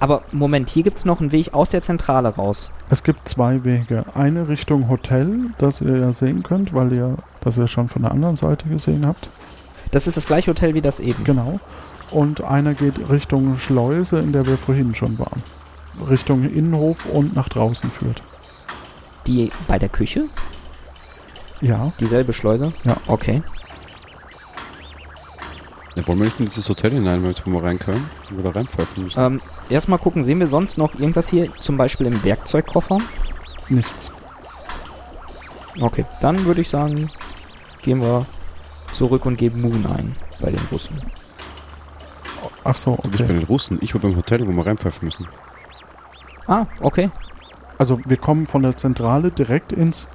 Aber Moment, hier gibt es noch einen Weg aus der Zentrale raus. Es gibt zwei Wege. Eine Richtung Hotel, das ihr ja sehen könnt, weil ihr das ja schon von der anderen Seite gesehen habt. Das ist das gleiche Hotel wie das eben. Genau. Und einer geht Richtung Schleuse, in der wir vorhin schon waren. Richtung Innenhof und nach draußen führt. Die bei der Küche? Ja. Dieselbe Schleuse? Ja. Okay. Ja, wollen wir nicht in dieses Hotel hinein, weil wir mal rein können? Wo wir da reinpfeifen müssen? Ähm, erstmal gucken, sehen wir sonst noch irgendwas hier, zum Beispiel im Werkzeugkoffer? Nichts. Okay, dann würde ich sagen, gehen wir zurück und geben Moon ein bei den Russen. Ach so, Du bist bei okay. den Russen, ich war beim Hotel, wo wir reinpfeifen müssen. Ah, okay. Also wir kommen von der Zentrale direkt ins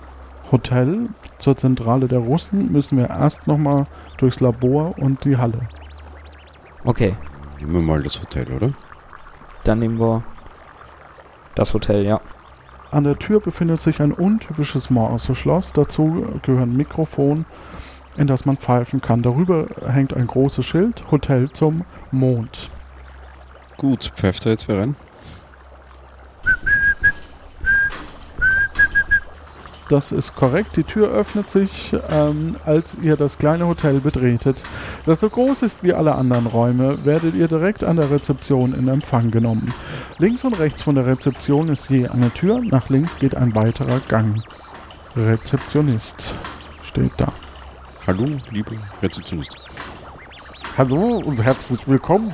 Hotel. Zur Zentrale der Russen müssen wir erst nochmal durchs Labor und die Halle. Okay, Nehmen wir mal das Hotel, oder? dann nehmen wir das Hotel, ja. An der Tür befindet sich ein untypisches Morse-Schloss. Dazu gehören Mikrofon, in das man pfeifen kann. Darüber hängt ein großes Schild, Hotel zum Mond. Gut, pfeift da jetzt wer rein? Das ist korrekt. Die Tür öffnet sich, ähm, als ihr das kleine Hotel betretet. Das so groß ist wie alle anderen Räume, werdet ihr direkt an der Rezeption in Empfang genommen. Links und rechts von der Rezeption ist je eine Tür. Nach links geht ein weiterer Gang. Rezeptionist steht da. Hallo, liebe Rezeptionist. Hallo und herzlich willkommen.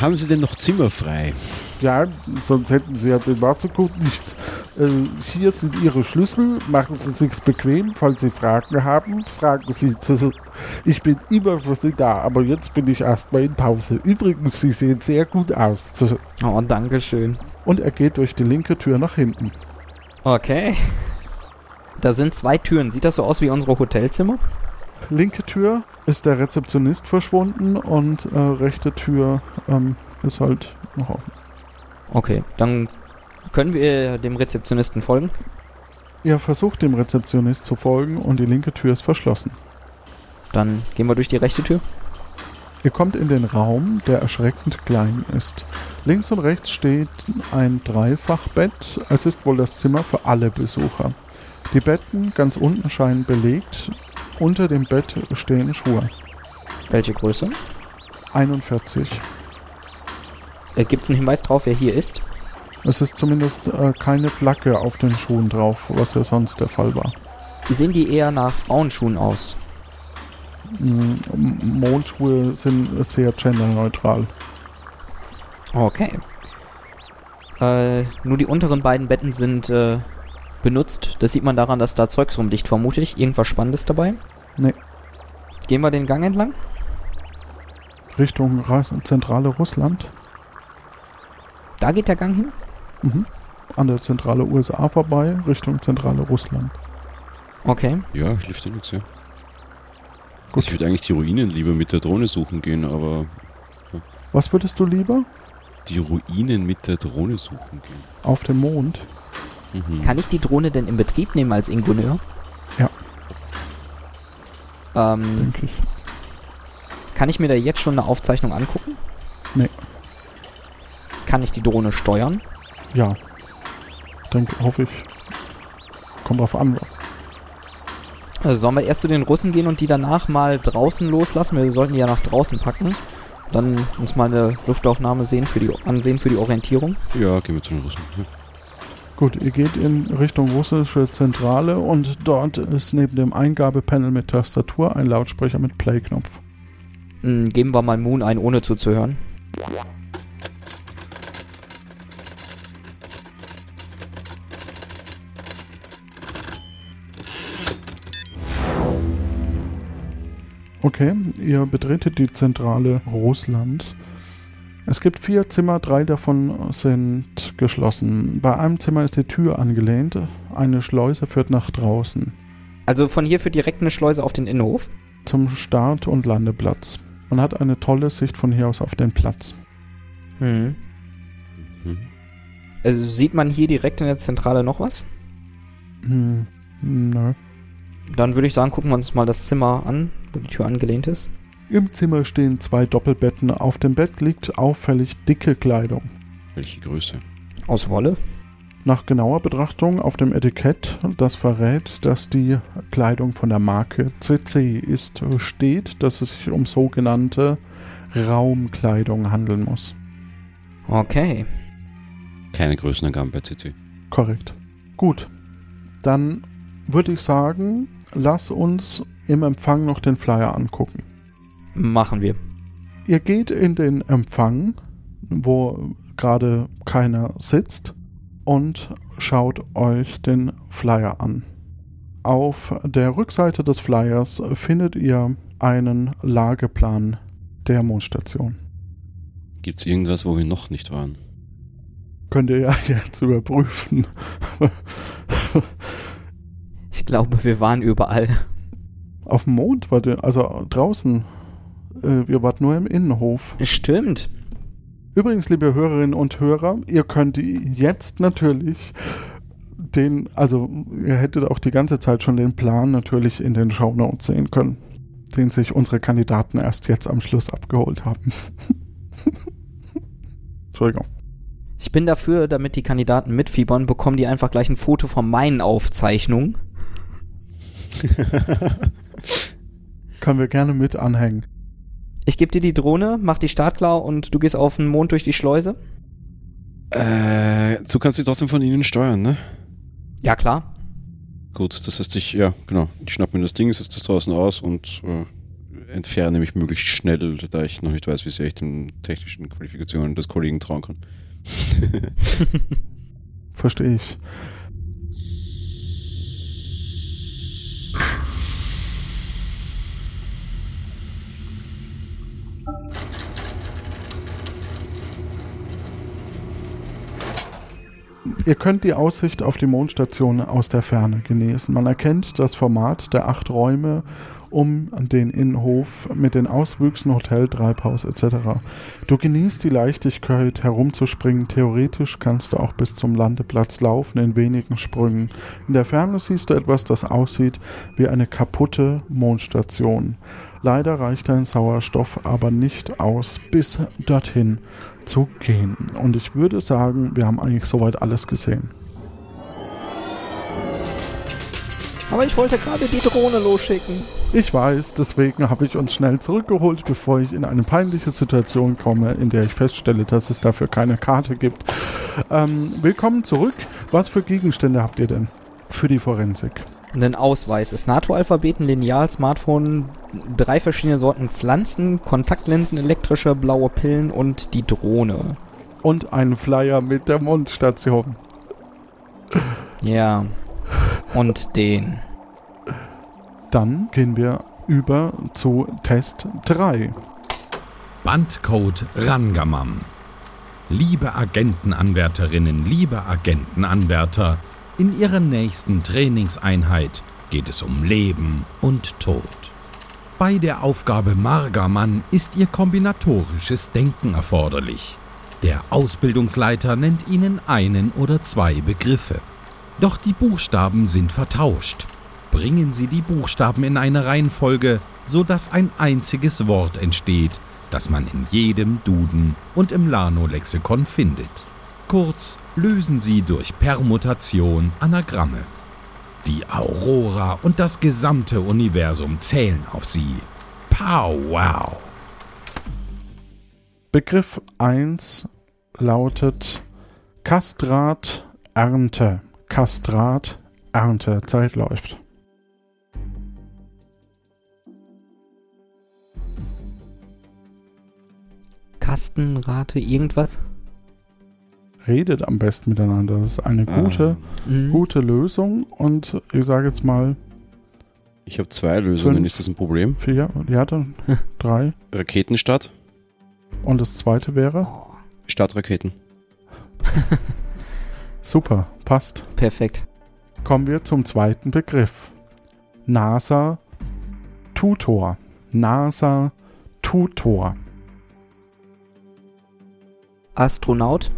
Haben Sie denn noch Zimmer frei? Ja, sonst hätten Sie ja den Wassercode nicht. Äh, hier sind Ihre Schlüssel. Machen Sie sich's bequem. Falls Sie Fragen haben, fragen Sie zu. Ich bin immer für Sie da, aber jetzt bin ich erstmal in Pause. Übrigens, Sie sehen sehr gut aus. Oh, danke schön. Und er geht durch die linke Tür nach hinten. Okay. Da sind zwei Türen. Sieht das so aus wie unsere Hotelzimmer? Linke Tür ist der Rezeptionist verschwunden und äh, rechte Tür ähm, ist halt noch offen. Okay, dann können wir dem Rezeptionisten folgen. Ihr versucht dem Rezeptionist zu folgen und die linke Tür ist verschlossen. Dann gehen wir durch die rechte Tür. Ihr kommt in den Raum, der erschreckend klein ist. Links und rechts steht ein Dreifachbett. Es ist wohl das Zimmer für alle Besucher. Die Betten ganz unten scheinen belegt. Unter dem Bett stehen Schuhe. Welche Größe? 41. Äh, Gibt es einen Hinweis drauf, wer hier ist? Es ist zumindest äh, keine Flagge auf den Schuhen drauf, was ja sonst der Fall war. Sehen die eher nach Frauenschuhen aus? Mm, Mondschuhe sind sehr genderneutral. Okay. Äh, nur die unteren beiden Betten sind äh, benutzt. Das sieht man daran, dass da Zeugs rumliegt, vermute ich. Irgendwas Spannendes dabei? Nee. Gehen wir den Gang entlang? Richtung Reis zentrale Russland. Da geht der Gang hin? Mhm. An der zentrale USA vorbei, Richtung zentrale Russland. Okay. Ja, hilft dir nichts, ja. Gut. Ich würde eigentlich die Ruinen lieber mit der Drohne suchen gehen, aber Was würdest du lieber? die Ruinen mit der Drohne suchen gehen. Auf dem Mond? Mhm. Kann ich die Drohne denn in Betrieb nehmen als Ingenieur? Ja. Ähm, Denke ich. kann ich mir da jetzt schon eine Aufzeichnung angucken? Nee. Kann ich die Drohne steuern? Ja. Denke, hoffe ich. Kommt drauf an. Also sollen wir erst zu den Russen gehen und die danach mal draußen loslassen? Wir sollten die ja nach draußen packen. Dann uns mal eine Luftaufnahme sehen für die, ansehen für die Orientierung. Ja, gehen wir zu den Russen. Ja. Gut, ihr geht in Richtung russische Zentrale und dort ist neben dem Eingabepanel mit Tastatur ein Lautsprecher mit Play-Knopf. Hm, geben wir mal Moon ein, ohne zuzuhören. Okay, ihr betretet die Zentrale Russland. Es gibt vier Zimmer, drei davon sind geschlossen. Bei einem Zimmer ist die Tür angelehnt, eine Schleuse führt nach draußen. Also von hier führt direkt eine Schleuse auf den Innenhof. Zum Start- und Landeplatz. Man hat eine tolle Sicht von hier aus auf den Platz. Mhm. Mhm. Also sieht man hier direkt in der Zentrale noch was? Hm, nö. Dann würde ich sagen, gucken wir uns mal das Zimmer an, wo die Tür angelehnt ist. Im Zimmer stehen zwei Doppelbetten. Auf dem Bett liegt auffällig dicke Kleidung. Welche Größe? Aus Wolle? Nach genauer Betrachtung auf dem Etikett, das verrät, dass die Kleidung von der Marke CC ist, steht, dass es sich um sogenannte Raumkleidung handeln muss. Okay. Keine Größenangaben bei CC. Korrekt. Gut. Dann würde ich sagen, lass uns im Empfang noch den Flyer angucken. Machen wir. Ihr geht in den Empfang, wo gerade keiner sitzt, und schaut euch den Flyer an. Auf der Rückseite des Flyers findet ihr einen Lageplan der Mondstation. Gibt es irgendwas, wo wir noch nicht waren? Könnt ihr ja jetzt überprüfen. Ich glaube, wir waren überall. Auf dem Mond wart ihr, also draußen. Äh, ihr wart nur im Innenhof. Stimmt. Übrigens, liebe Hörerinnen und Hörer, ihr könnt jetzt natürlich den, also ihr hättet auch die ganze Zeit schon den Plan natürlich in den Shownotes sehen können, den sich unsere Kandidaten erst jetzt am Schluss abgeholt haben. Entschuldigung. Ich bin dafür, damit die Kandidaten mitfiebern, bekommen die einfach gleich ein Foto von meinen Aufzeichnungen. Können wir gerne mit anhängen. Ich gebe dir die Drohne, mach die Start klar und du gehst auf den Mond durch die Schleuse. Äh, du kannst sie trotzdem von ihnen steuern, ne? Ja, klar. Gut, das heißt, ich, ja, genau. Ich schnapp mir das Ding, setze das draußen aus und äh, entferne mich möglichst schnell, da ich noch nicht weiß, wie sehr ich den technischen Qualifikationen des Kollegen trauen kann. Verstehe ich. Ihr könnt die Aussicht auf die Mondstation aus der Ferne genießen. Man erkennt das Format der acht Räume um den Innenhof mit den Auswüchsen Hotel, Treibhaus etc. Du genießt die Leichtigkeit herumzuspringen. Theoretisch kannst du auch bis zum Landeplatz laufen in wenigen Sprüngen. In der Ferne siehst du etwas, das aussieht wie eine kaputte Mondstation. Leider reicht dein Sauerstoff aber nicht aus, bis dorthin zu gehen. Und ich würde sagen, wir haben eigentlich soweit alles gesehen. Aber ich wollte gerade die Drohne losschicken. Ich weiß, deswegen habe ich uns schnell zurückgeholt, bevor ich in eine peinliche Situation komme, in der ich feststelle, dass es dafür keine Karte gibt. Ähm, willkommen zurück. Was für Gegenstände habt ihr denn für die Forensik? Einen Ausweis, das NATO-Alphabet, ein Lineal, Smartphone, drei verschiedene Sorten Pflanzen, Kontaktlinsen, elektrische, blaue Pillen und die Drohne. Und einen Flyer mit der Mondstation. Ja. Und den. Dann gehen wir über zu Test 3. Bandcode Rangamam. Liebe Agentenanwärterinnen, liebe Agentenanwärter, in Ihrer nächsten Trainingseinheit geht es um Leben und Tod. Bei der Aufgabe Margamann ist Ihr kombinatorisches Denken erforderlich. Der Ausbildungsleiter nennt Ihnen einen oder zwei Begriffe. Doch die Buchstaben sind vertauscht. Bringen Sie die Buchstaben in eine Reihenfolge, sodass ein einziges Wort entsteht, das man in jedem Duden und im Lano-Lexikon findet. Kurz lösen Sie durch Permutation Anagramme. Die Aurora und das gesamte Universum zählen auf Sie. Pow wow! Begriff 1 lautet Kastrat Ernte. Kastrat Ernte. Zeit läuft. Kastenrate, irgendwas? Redet am besten miteinander. Das ist eine gute, Mhm. gute Lösung. Und ich sage jetzt mal Ich habe zwei Lösungen. Fünf. Ist das ein Problem? vier. Ja, dann drei. Raketenstadt? Und das zweite wäre? Stadtraketen. Super, passt. Perfekt. Kommen wir zum zweiten Begriff. NASA Tutor. NASA Tutor. Astronaut?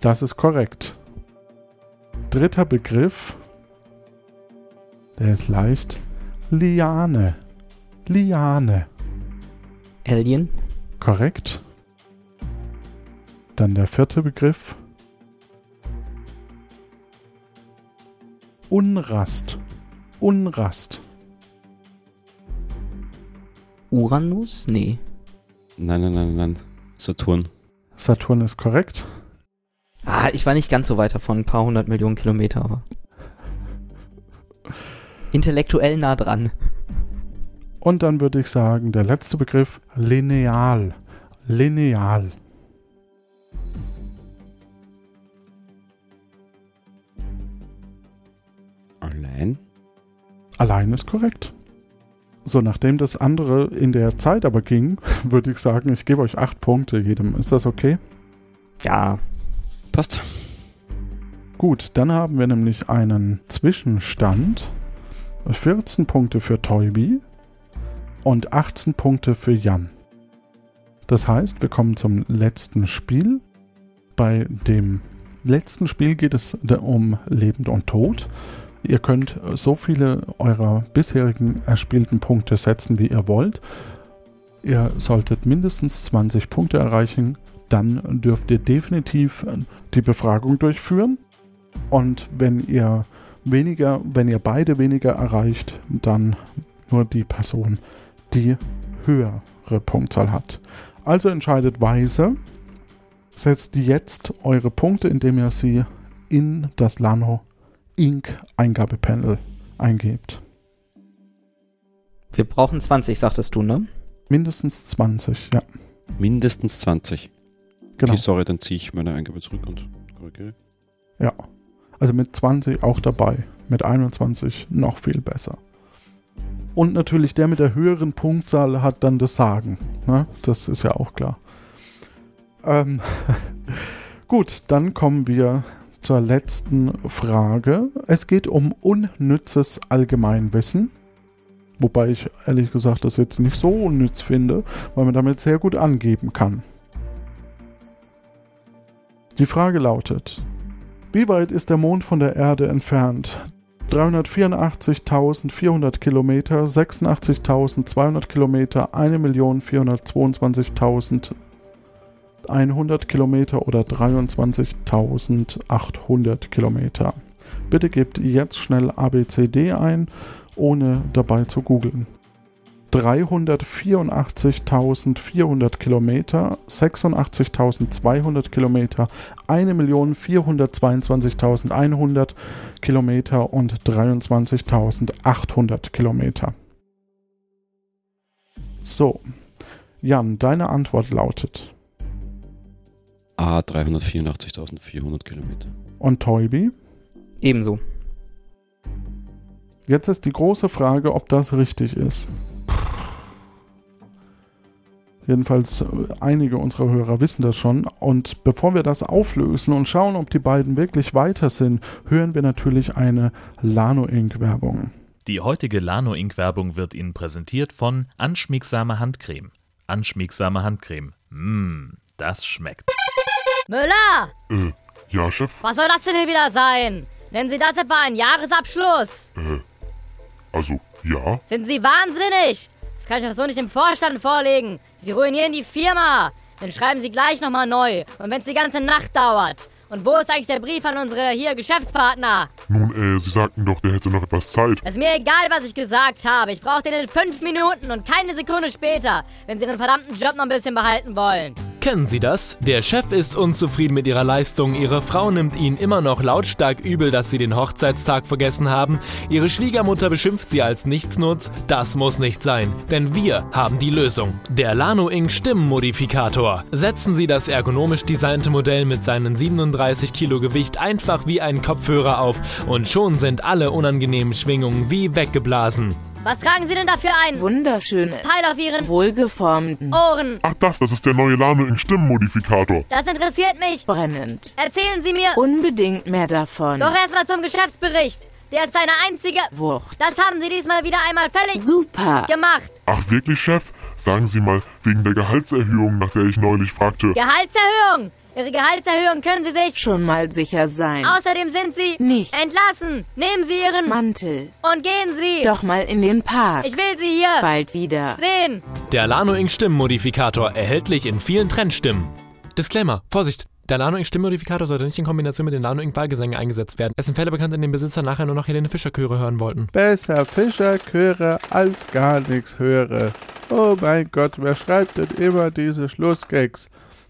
Das ist korrekt. Dritter Begriff. Der ist leicht. Liane. Liane. Alien? Korrekt. Dann der vierte Begriff. Unrast. Unrast. Uranus? Nee. Nein, nein, nein, nein. Saturn. Saturn ist korrekt. Ah, ich war nicht ganz so weit davon, ein paar hundert Millionen Kilometer, aber. Intellektuell nah dran. Und dann würde ich sagen, der letzte Begriff, lineal. Lineal. Allein? Allein ist korrekt. So, nachdem das andere in der Zeit aber ging, würde ich sagen, ich gebe euch acht Punkte jedem. Ist das okay? Ja. Passt. Gut, dann haben wir nämlich einen Zwischenstand. 14 Punkte für Toybi und 18 Punkte für Jan. Das heißt, wir kommen zum letzten Spiel. Bei dem letzten Spiel geht es um Leben und Tod. Ihr könnt so viele eurer bisherigen erspielten Punkte setzen, wie ihr wollt. Ihr solltet mindestens 20 Punkte erreichen. Dann dürft ihr definitiv die Befragung durchführen. Und wenn ihr weniger, wenn ihr beide weniger erreicht, dann nur die Person, die höhere Punktzahl hat. Also entscheidet weise. Setzt jetzt eure Punkte, indem ihr sie in das Lano Inc. Eingabepanel eingebt. Wir brauchen 20, sagtest du, ne? Mindestens 20, ja. Mindestens 20. Genau. Okay, sorry, dann ziehe ich meine Eingabe zurück und korrigiere. Ja. Also mit 20 auch dabei. Mit 21 noch viel besser. Und natürlich der mit der höheren Punktzahl hat dann das Sagen. Ne? Das ist ja auch klar. Ähm, Gut, dann kommen wir zur letzten Frage. Es geht um unnützes Allgemeinwissen. Wobei ich ehrlich gesagt das jetzt nicht so unnütz finde, weil man damit sehr gut angeben kann. Die Frage lautet, wie weit ist der Mond von der Erde entfernt? 384.400 Kilometer, 86.200 Kilometer, 1.422.100 Kilometer oder 23.800 Kilometer. Bitte gebt jetzt schnell ABCD ein, ohne dabei zu googeln. 384.400 Kilometer, 86.200 Kilometer, 1.422.100 Kilometer und 23.800 Kilometer. So, Jan, deine Antwort lautet. A, 384.400 Kilometer. Und Toybi? Ebenso. Jetzt ist die große Frage, ob das richtig ist. Jedenfalls äh, einige unserer Hörer wissen das schon. Und bevor wir das auflösen und schauen, ob die beiden wirklich weiter sind, hören wir natürlich eine Lano Inc. Werbung. Die heutige Lano Inc. Werbung wird Ihnen präsentiert von Anschmiegsame Handcreme. Anschmiegsame Handcreme. Mmm, das schmeckt. Müller! Äh, ja, Chef? Was soll das denn hier wieder sein? Nennen Sie das etwa einen Jahresabschluss? Äh, also, ja? Sind Sie wahnsinnig? Das kann ich doch so nicht dem Vorstand vorlegen. Sie ruinieren die Firma. Dann schreiben Sie gleich nochmal neu. Und wenn es die ganze Nacht dauert. Und wo ist eigentlich der Brief an unsere hier Geschäftspartner? Nun, äh, Sie sagten doch, der hätte noch etwas Zeit. Ist mir egal, was ich gesagt habe. Ich brauche den in fünf Minuten und keine Sekunde später, wenn Sie Ihren verdammten Job noch ein bisschen behalten wollen. Kennen Sie das? Der Chef ist unzufrieden mit ihrer Leistung, ihre Frau nimmt ihn immer noch lautstark übel, dass sie den Hochzeitstag vergessen haben, ihre Schwiegermutter beschimpft sie als Nichtsnutz. Das muss nicht sein, denn wir haben die Lösung. Der Lano Ink Stimmenmodifikator. Setzen Sie das ergonomisch designte Modell mit seinen 37 Kilo Gewicht einfach wie ein Kopfhörer auf und schon sind alle unangenehmen Schwingungen wie weggeblasen. Was tragen Sie denn dafür ein? Wunderschönes. Teil auf Ihren wohlgeformten Ohren. Ach das, das ist der neue Lano Ink Stimmenmodifikator. Das interessiert mich. Brennend. Erzählen Sie mir. Unbedingt mehr davon. Doch erstmal zum Geschäftsbericht. Der ist seine einzige Wucht. Das haben Sie diesmal wieder einmal völlig super gemacht. Ach wirklich, Chef? Sagen Sie mal, wegen der Gehaltserhöhung, nach der ich neulich fragte. Gehaltserhöhung! Ihre Gehaltserhöhung können Sie sich schon mal sicher sein. Außerdem sind Sie nicht entlassen. Nehmen Sie Ihren Mantel und gehen Sie doch mal in den Park. Ich will Sie hier bald wieder sehen. Der Lano Ink Stimmenmodifikator erhältlich in vielen Trendstimmen. Disclaimer, Vorsicht! Der Lano Ink Stimmmodifikator sollte nicht in Kombination mit den Lano Ink Ballgesängen eingesetzt werden. Es sind Fälle bekannt, in denen Besitzer nachher nur noch Helene Fischer Chöre hören wollten. Besser Fischer Chöre als gar nichts höre. Oh mein Gott, wer schreibt denn immer diese Schlussgags?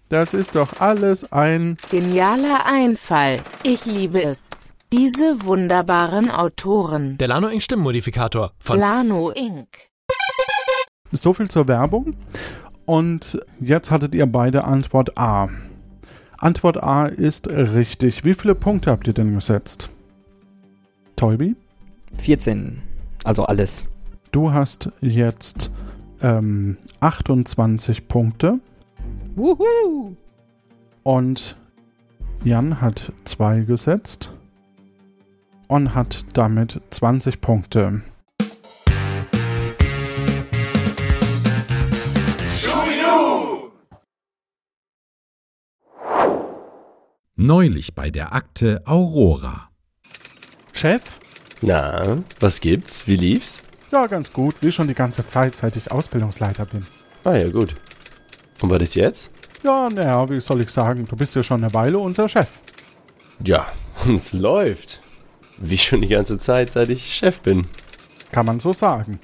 Das ist doch alles ein genialer Einfall. Ich liebe es. Diese wunderbaren Autoren. Der Lano Ink Stimmmodifikator von Lano Ink. So viel zur Werbung. Und jetzt hattet ihr beide Antwort A. Antwort A ist richtig. Wie viele Punkte habt ihr denn gesetzt? Tolbi? 14. Also alles. Du hast jetzt ähm, 28 Punkte. Wuhu! Und Jan hat 2 gesetzt und hat damit 20 Punkte. Neulich bei der Akte Aurora. Chef? Na, was gibt's? Wie lief's? Ja, ganz gut. Wie schon die ganze Zeit, seit ich Ausbildungsleiter bin. Ah ja, gut. Und war das jetzt? Ja, naja, wie soll ich sagen? Du bist ja schon eine Weile unser Chef. Ja, es läuft. Wie schon die ganze Zeit, seit ich Chef bin. Kann man so sagen.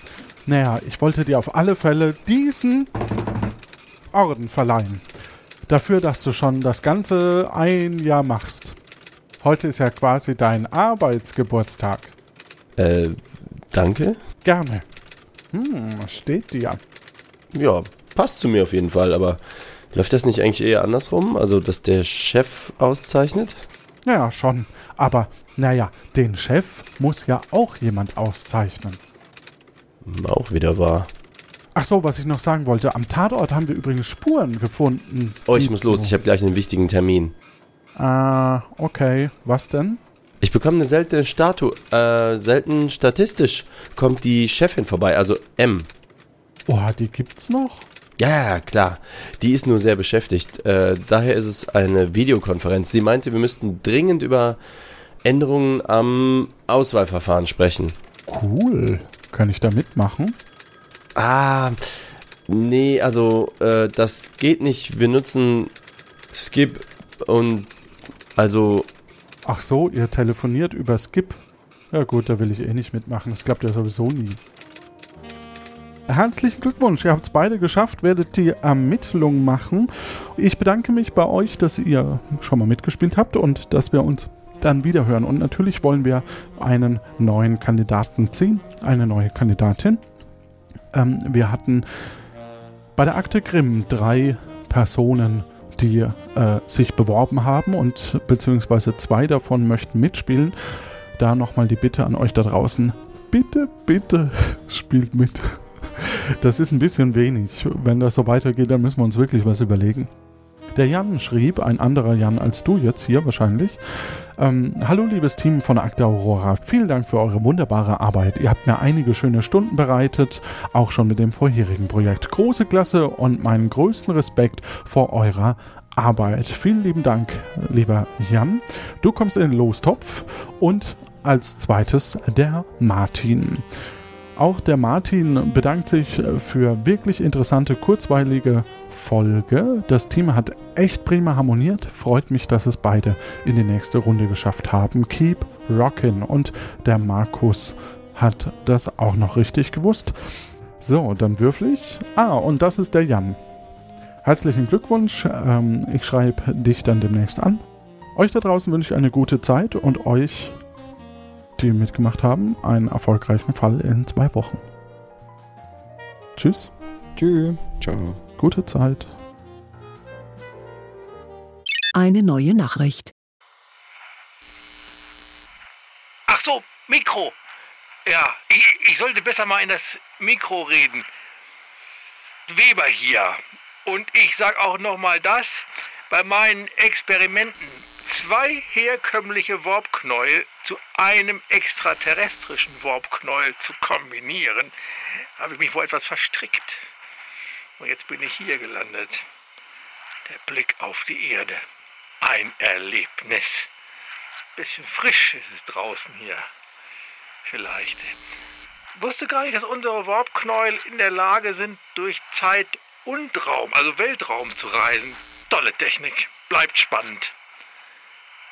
Naja, ich wollte dir auf alle Fälle diesen Orden verleihen. Dafür, dass du schon das ganze ein Jahr machst. Heute ist ja quasi dein Arbeitsgeburtstag. Äh, danke? Gerne. Hm, steht dir. Ja, passt zu mir auf jeden Fall, aber läuft das nicht eigentlich eher andersrum? Also, dass der Chef auszeichnet? Ja, schon. Aber, naja, den Chef muss ja auch jemand auszeichnen. Auch wieder wahr. Ach so, was ich noch sagen wollte. Am Tatort haben wir übrigens Spuren gefunden. Oh, ich muss los. Ich habe gleich einen wichtigen Termin. Ah, okay. Was denn? Ich bekomme eine seltene Statue. Äh, selten statistisch kommt die Chefin vorbei, also M. Oh, die gibt's noch? Ja, klar. Die ist nur sehr beschäftigt. Äh, daher ist es eine Videokonferenz. Sie meinte, wir müssten dringend über Änderungen am Auswahlverfahren sprechen. Cool. Kann ich da mitmachen? Ah, nee, also äh, das geht nicht. Wir nutzen Skip und also. Ach so, ihr telefoniert über Skip. Ja gut, da will ich eh nicht mitmachen. Das klappt ja sowieso nie. Herzlichen Glückwunsch, ihr habt es beide geschafft, werdet die Ermittlung machen. Ich bedanke mich bei euch, dass ihr schon mal mitgespielt habt und dass wir uns dann wieder hören. Und natürlich wollen wir einen neuen Kandidaten ziehen, eine neue Kandidatin. Ähm, wir hatten bei der Akte Grimm drei Personen, die äh, sich beworben haben und beziehungsweise zwei davon möchten mitspielen. Da nochmal die Bitte an euch da draußen. Bitte, bitte spielt mit. Das ist ein bisschen wenig. Wenn das so weitergeht, dann müssen wir uns wirklich was überlegen. Der Jan schrieb, ein anderer Jan als du jetzt hier wahrscheinlich. Ähm, Hallo liebes Team von Akte Aurora, vielen Dank für eure wunderbare Arbeit. Ihr habt mir einige schöne Stunden bereitet, auch schon mit dem vorherigen Projekt. Große Klasse und meinen größten Respekt vor eurer Arbeit. Vielen lieben Dank, lieber Jan. Du kommst in den Lostopf und als zweites der Martin. Auch der Martin bedankt sich für wirklich interessante, kurzweilige Folge. Das Team hat echt prima harmoniert. Freut mich, dass es beide in die nächste Runde geschafft haben. Keep rockin'. Und der Markus hat das auch noch richtig gewusst. So, dann würfel ich. Ah, und das ist der Jan. Herzlichen Glückwunsch. Ähm, ich schreibe dich dann demnächst an. Euch da draußen wünsche ich eine gute Zeit und euch, die mitgemacht haben, einen erfolgreichen Fall in zwei Wochen. Tschüss. Tschüss. Ciao. Gute Zeit. Eine neue Nachricht. Ach so, Mikro. Ja, ich, ich sollte besser mal in das Mikro reden. Weber hier. Und ich sag auch nochmal das, bei meinen Experimenten zwei herkömmliche Warpknäuel zu einem extraterrestrischen Warpknäuel zu kombinieren, habe ich mich wohl etwas verstrickt. Und jetzt bin ich hier gelandet. Der Blick auf die Erde. Ein Erlebnis. Bisschen frisch ist es draußen hier. Vielleicht. Wusste gar nicht, dass unsere Warpknäuel in der Lage sind, durch Zeit und Raum, also Weltraum zu reisen. Tolle Technik. Bleibt spannend.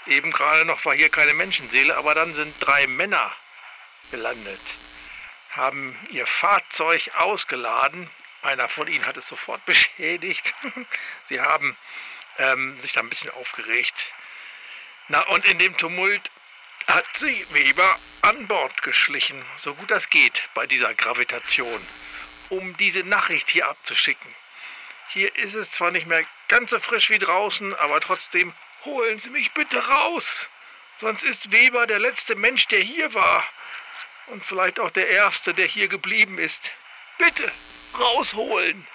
Eben gerade noch war hier keine Menschenseele, aber dann sind drei Männer gelandet, haben ihr Fahrzeug ausgeladen. Einer von ihnen hat es sofort beschädigt. Sie haben ähm, sich da ein bisschen aufgeregt. Na, und in dem Tumult hat sie Weber an Bord geschlichen, so gut das geht bei dieser Gravitation, um diese Nachricht hier abzuschicken. Hier ist es zwar nicht mehr ganz so frisch wie draußen, aber trotzdem holen Sie mich bitte raus. Sonst ist Weber der letzte Mensch, der hier war. Und vielleicht auch der erste, der hier geblieben ist. Bitte rausholen.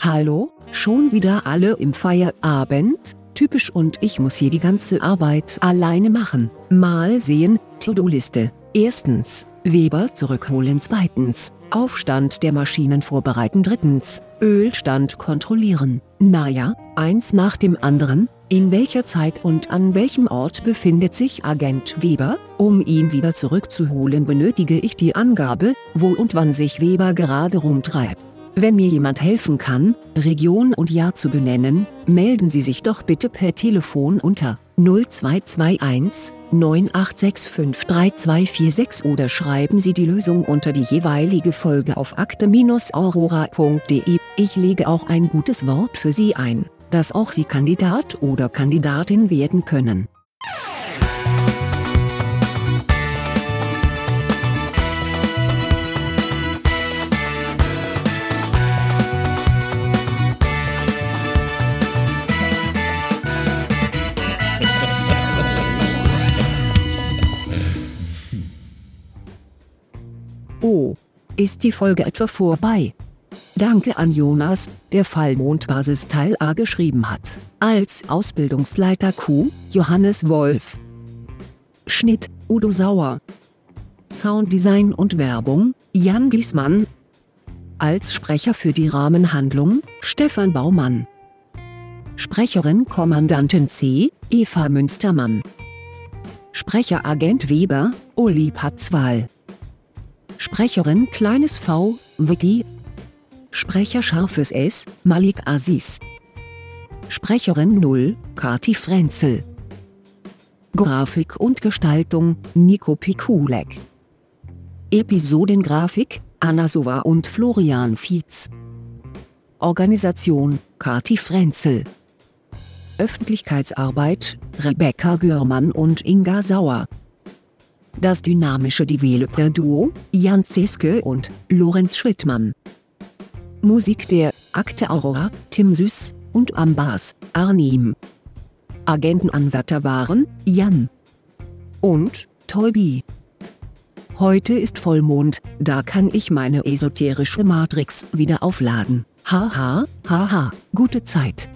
Hallo, schon wieder alle im Feierabend? Typisch und ich muss hier die ganze Arbeit alleine machen. Mal sehen, To-Do-Liste. Erstens, Weber zurückholen. Zweitens, Aufstand der Maschinen vorbereiten. Drittens, Ölstand kontrollieren. Naja, eins nach dem anderen. In welcher Zeit und an welchem Ort befindet sich Agent Weber? Um ihn wieder zurückzuholen benötige ich die Angabe, wo und wann sich Weber gerade rumtreibt. Wenn mir jemand helfen kann, Region und Jahr zu benennen, melden Sie sich doch bitte per Telefon unter 0221 98653246 oder schreiben Sie die Lösung unter die jeweilige Folge auf akte-aurora.de. Ich lege auch ein gutes Wort für Sie ein, dass auch Sie Kandidat oder Kandidatin werden können. Oh, ist die Folge etwa vorbei? Danke an Jonas, der Fallmondbasis Teil A geschrieben hat. Als Ausbildungsleiter Q, Johannes Wolf. Schnitt, Udo Sauer. Sounddesign und Werbung, Jan Giesmann. Als Sprecher für die Rahmenhandlung, Stefan Baumann. Sprecherin Kommandantin C, Eva Münstermann. Sprecher Agent Weber, Uli Patzwal. Sprecherin kleines v, Vicky. Sprecher scharfes S, Malik Aziz. Sprecherin 0, Kati Frenzel. Grafik und Gestaltung, Nico Pikulek. Episodengrafik, Anna Sova und Florian Fietz. Organisation, Kati Frenzel. Öffentlichkeitsarbeit, Rebecca Görmann und Inga Sauer. Das dynamische Developer-Duo, Jan Zeske und Lorenz Schwittmann. Musik der Akte Aurora, Tim Süß und am Bass, Arnim. Agentenanwärter waren Jan und Toby. Heute ist Vollmond, da kann ich meine esoterische Matrix wieder aufladen. Haha, haha, gute Zeit.